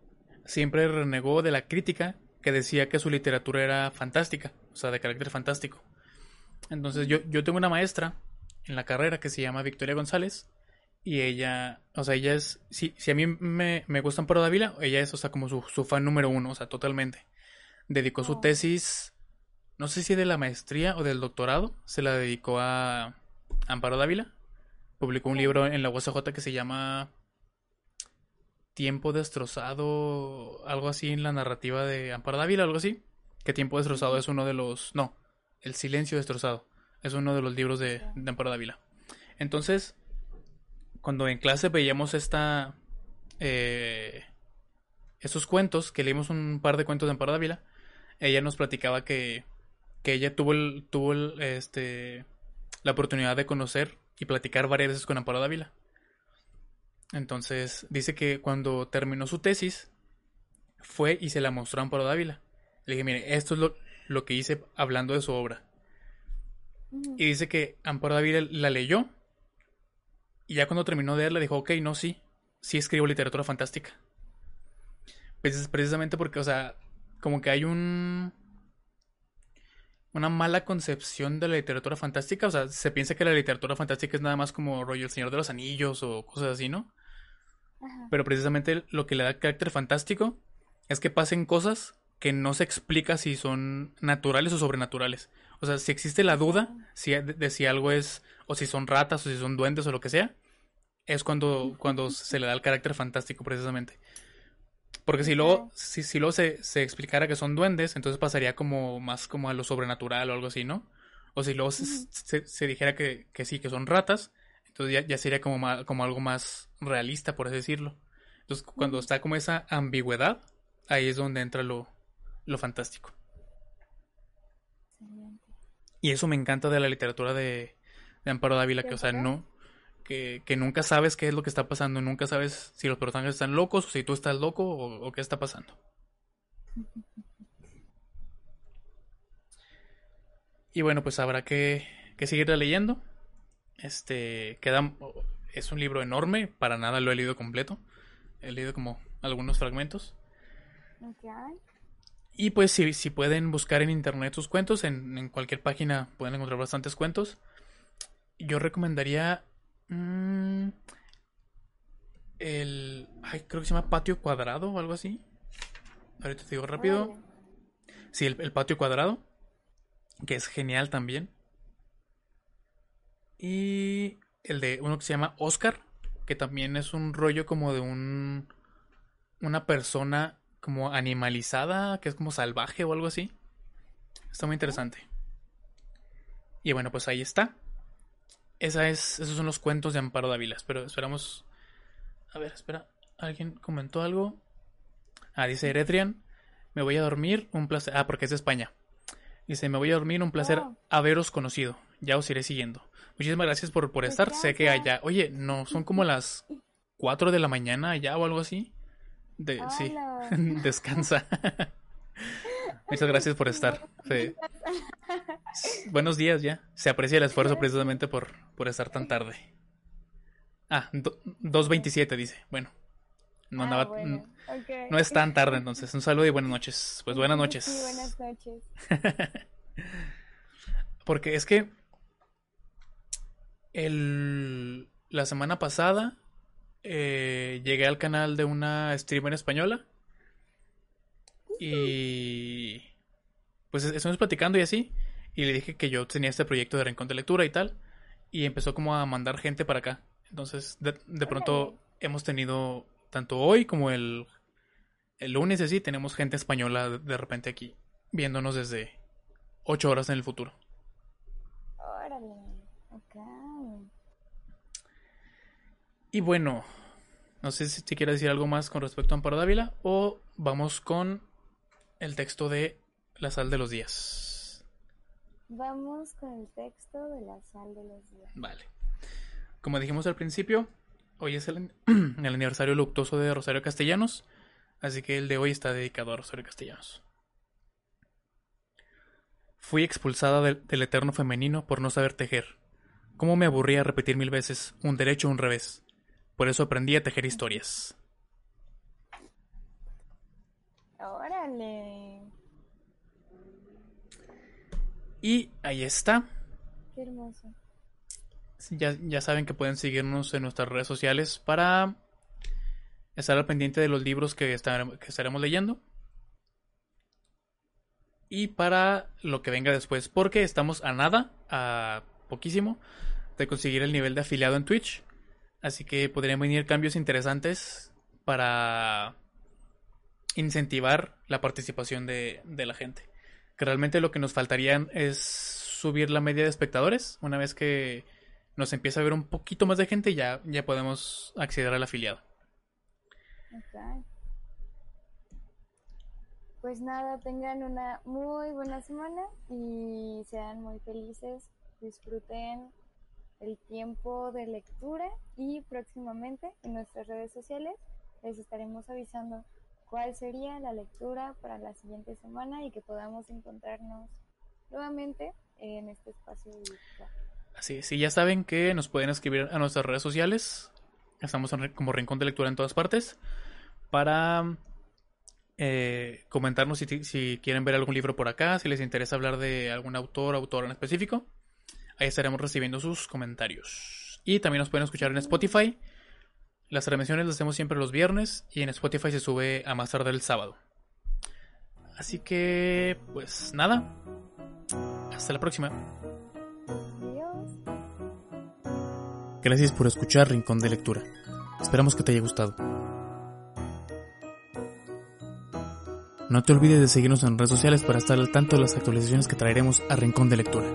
siempre renegó de la crítica que decía que su literatura era fantástica, o sea, de carácter fantástico. Entonces yo, yo tengo una maestra en la carrera que se llama Victoria González y ella, o sea, ella es, si, si a mí me, me gusta Amparo Dávila, ella es, o sea, como su, su fan número uno, o sea, totalmente. Dedicó su oh. tesis, no sé si de la maestría o del doctorado, se la dedicó a Amparo Dávila. Publicó un libro en la USJ que se llama Tiempo destrozado, algo así en la narrativa de Amparo Dávila, algo así. Que Tiempo destrozado es uno de los... No, El silencio destrozado. Es uno de los libros de, de Amparo Dávila. Entonces, cuando en clase veíamos esta... Eh, esos cuentos, que leímos un par de cuentos de Amparo Dávila, ella nos platicaba que, que ella tuvo, el, tuvo el, este, la oportunidad de conocer y platicar varias veces con Amparo Dávila. Entonces dice que cuando terminó su tesis, fue y se la mostró a Amparo Dávila. Le dije, mire, esto es lo, lo que hice hablando de su obra. Y dice que Amparo Dávila la leyó. Y ya cuando terminó de leerla dijo, ok, no, sí, sí escribo literatura fantástica. Pues precisamente porque, o sea, como que hay un una mala concepción de la literatura fantástica. O sea, se piensa que la literatura fantástica es nada más como rollo El Señor de los Anillos o cosas así, ¿no? Pero precisamente lo que le da carácter fantástico es que pasen cosas que no se explica si son naturales o sobrenaturales. O sea, si existe la duda si, de, si algo es, o si son ratas, o si son duendes, o lo que sea, es cuando, cuando se le da el carácter fantástico, precisamente. Porque si luego, si, si luego se, se, explicara que son duendes, entonces pasaría como más como a lo sobrenatural o algo así, ¿no? O si luego se, se, dijera que, que, sí, que son ratas, entonces ya, ya sería como, como algo más realista, por así decirlo. Entonces, cuando está como esa ambigüedad, ahí es donde entra lo, lo fantástico. Y eso me encanta de la literatura de, de Amparo Dávila, que, o sea, no, que, que, nunca sabes qué es lo que está pasando, nunca sabes si los personajes están locos, o si tú estás loco, o, o qué está pasando. Y bueno, pues habrá que, que seguir leyendo. Este, queda, es un libro enorme, para nada lo he leído completo. He leído como algunos fragmentos. Y pues si, si, pueden buscar en internet sus cuentos, en, en, cualquier página pueden encontrar bastantes cuentos. Yo recomendaría mm, el... Ay, creo que se llama Patio Cuadrado o algo así. Ahorita te digo rápido. Sí, el, el Patio Cuadrado, que es genial también. Y el de uno que se llama Oscar, que también es un rollo como de un una persona como animalizada, que es como salvaje o algo así. Está muy interesante. Y bueno, pues ahí está. Esa es, esos son los cuentos de Amparo Dávila. Pero esperamos. A ver, espera. ¿Alguien comentó algo? Ah, dice Eretrian. Me voy a dormir. Un placer. Ah, porque es de España. Dice, me voy a dormir. Un placer oh. haberos conocido. Ya os iré siguiendo. Muchísimas gracias por, por estar. Sé que allá. Oye, no, son como las 4 de la mañana allá o algo así. De, sí, descansa. Muchas gracias por estar. Buenos días ya. Se aprecia el esfuerzo precisamente por, por estar tan tarde. Ah, 2.27 dice. Bueno, no, ah, andaba, no es tan tarde entonces. Un saludo y buenas noches. Pues buenas noches. Sí, buenas noches. Porque es que el, la semana pasada eh, llegué al canal de una streamer española. Y pues estuvimos platicando y así. Y le dije que yo tenía este proyecto de rincón de lectura y tal. Y empezó como a mandar gente para acá. Entonces, de, de pronto hemos tenido, tanto hoy como el, el lunes así, tenemos gente española de repente aquí, viéndonos desde ocho horas en el futuro. Órale, ok. Y bueno, no sé si te quieres decir algo más con respecto a Amparo Dávila o vamos con el texto de La sal de los días. Vamos con el texto de La sal de los días. Vale. Como dijimos al principio, hoy es el, el aniversario luctuoso de Rosario Castellanos, así que el de hoy está dedicado a Rosario Castellanos. Fui expulsada del, del eterno femenino por no saber tejer. Cómo me aburría repetir mil veces un derecho o un revés. Por eso aprendí a tejer historias. Órale. Y ahí está. Qué hermoso. Ya, ya saben que pueden seguirnos en nuestras redes sociales para estar al pendiente de los libros que, estar- que estaremos leyendo. Y para lo que venga después, porque estamos a nada, a poquísimo, de conseguir el nivel de afiliado en Twitch. Así que podrían venir cambios interesantes para incentivar la participación de, la gente. Que realmente lo que nos faltaría es subir la media de espectadores. Una vez que nos empieza a ver un poquito más de gente, ya, ya podemos acceder al afiliado. Ok. Pues nada, tengan una muy buena semana y sean muy felices. Disfruten el tiempo de lectura y próximamente en nuestras redes sociales les estaremos avisando cuál sería la lectura para la siguiente semana y que podamos encontrarnos nuevamente en este espacio virtual. Así es, y ya saben que nos pueden escribir a nuestras redes sociales. Estamos como Rincón de Lectura en todas partes. Para eh, comentarnos si, si quieren ver algún libro por acá, si les interesa hablar de algún autor o autora en específico. Ahí estaremos recibiendo sus comentarios. Y también nos pueden escuchar en Spotify. Las transmisiones las hacemos siempre los viernes y en Spotify se sube a más tarde el sábado. Así que, pues nada. Hasta la próxima. Adiós. Gracias por escuchar Rincón de Lectura. Esperamos que te haya gustado. No te olvides de seguirnos en redes sociales para estar al tanto de las actualizaciones que traeremos a Rincón de Lectura.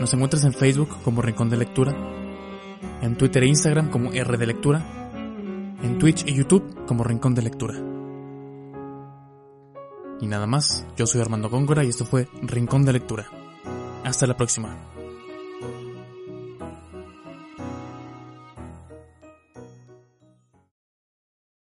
Nos encuentras en Facebook como Rincón de Lectura, en Twitter e Instagram como R de Lectura, en Twitch y YouTube como Rincón de Lectura. Y nada más, yo soy Armando Góngora y esto fue Rincón de Lectura. Hasta la próxima.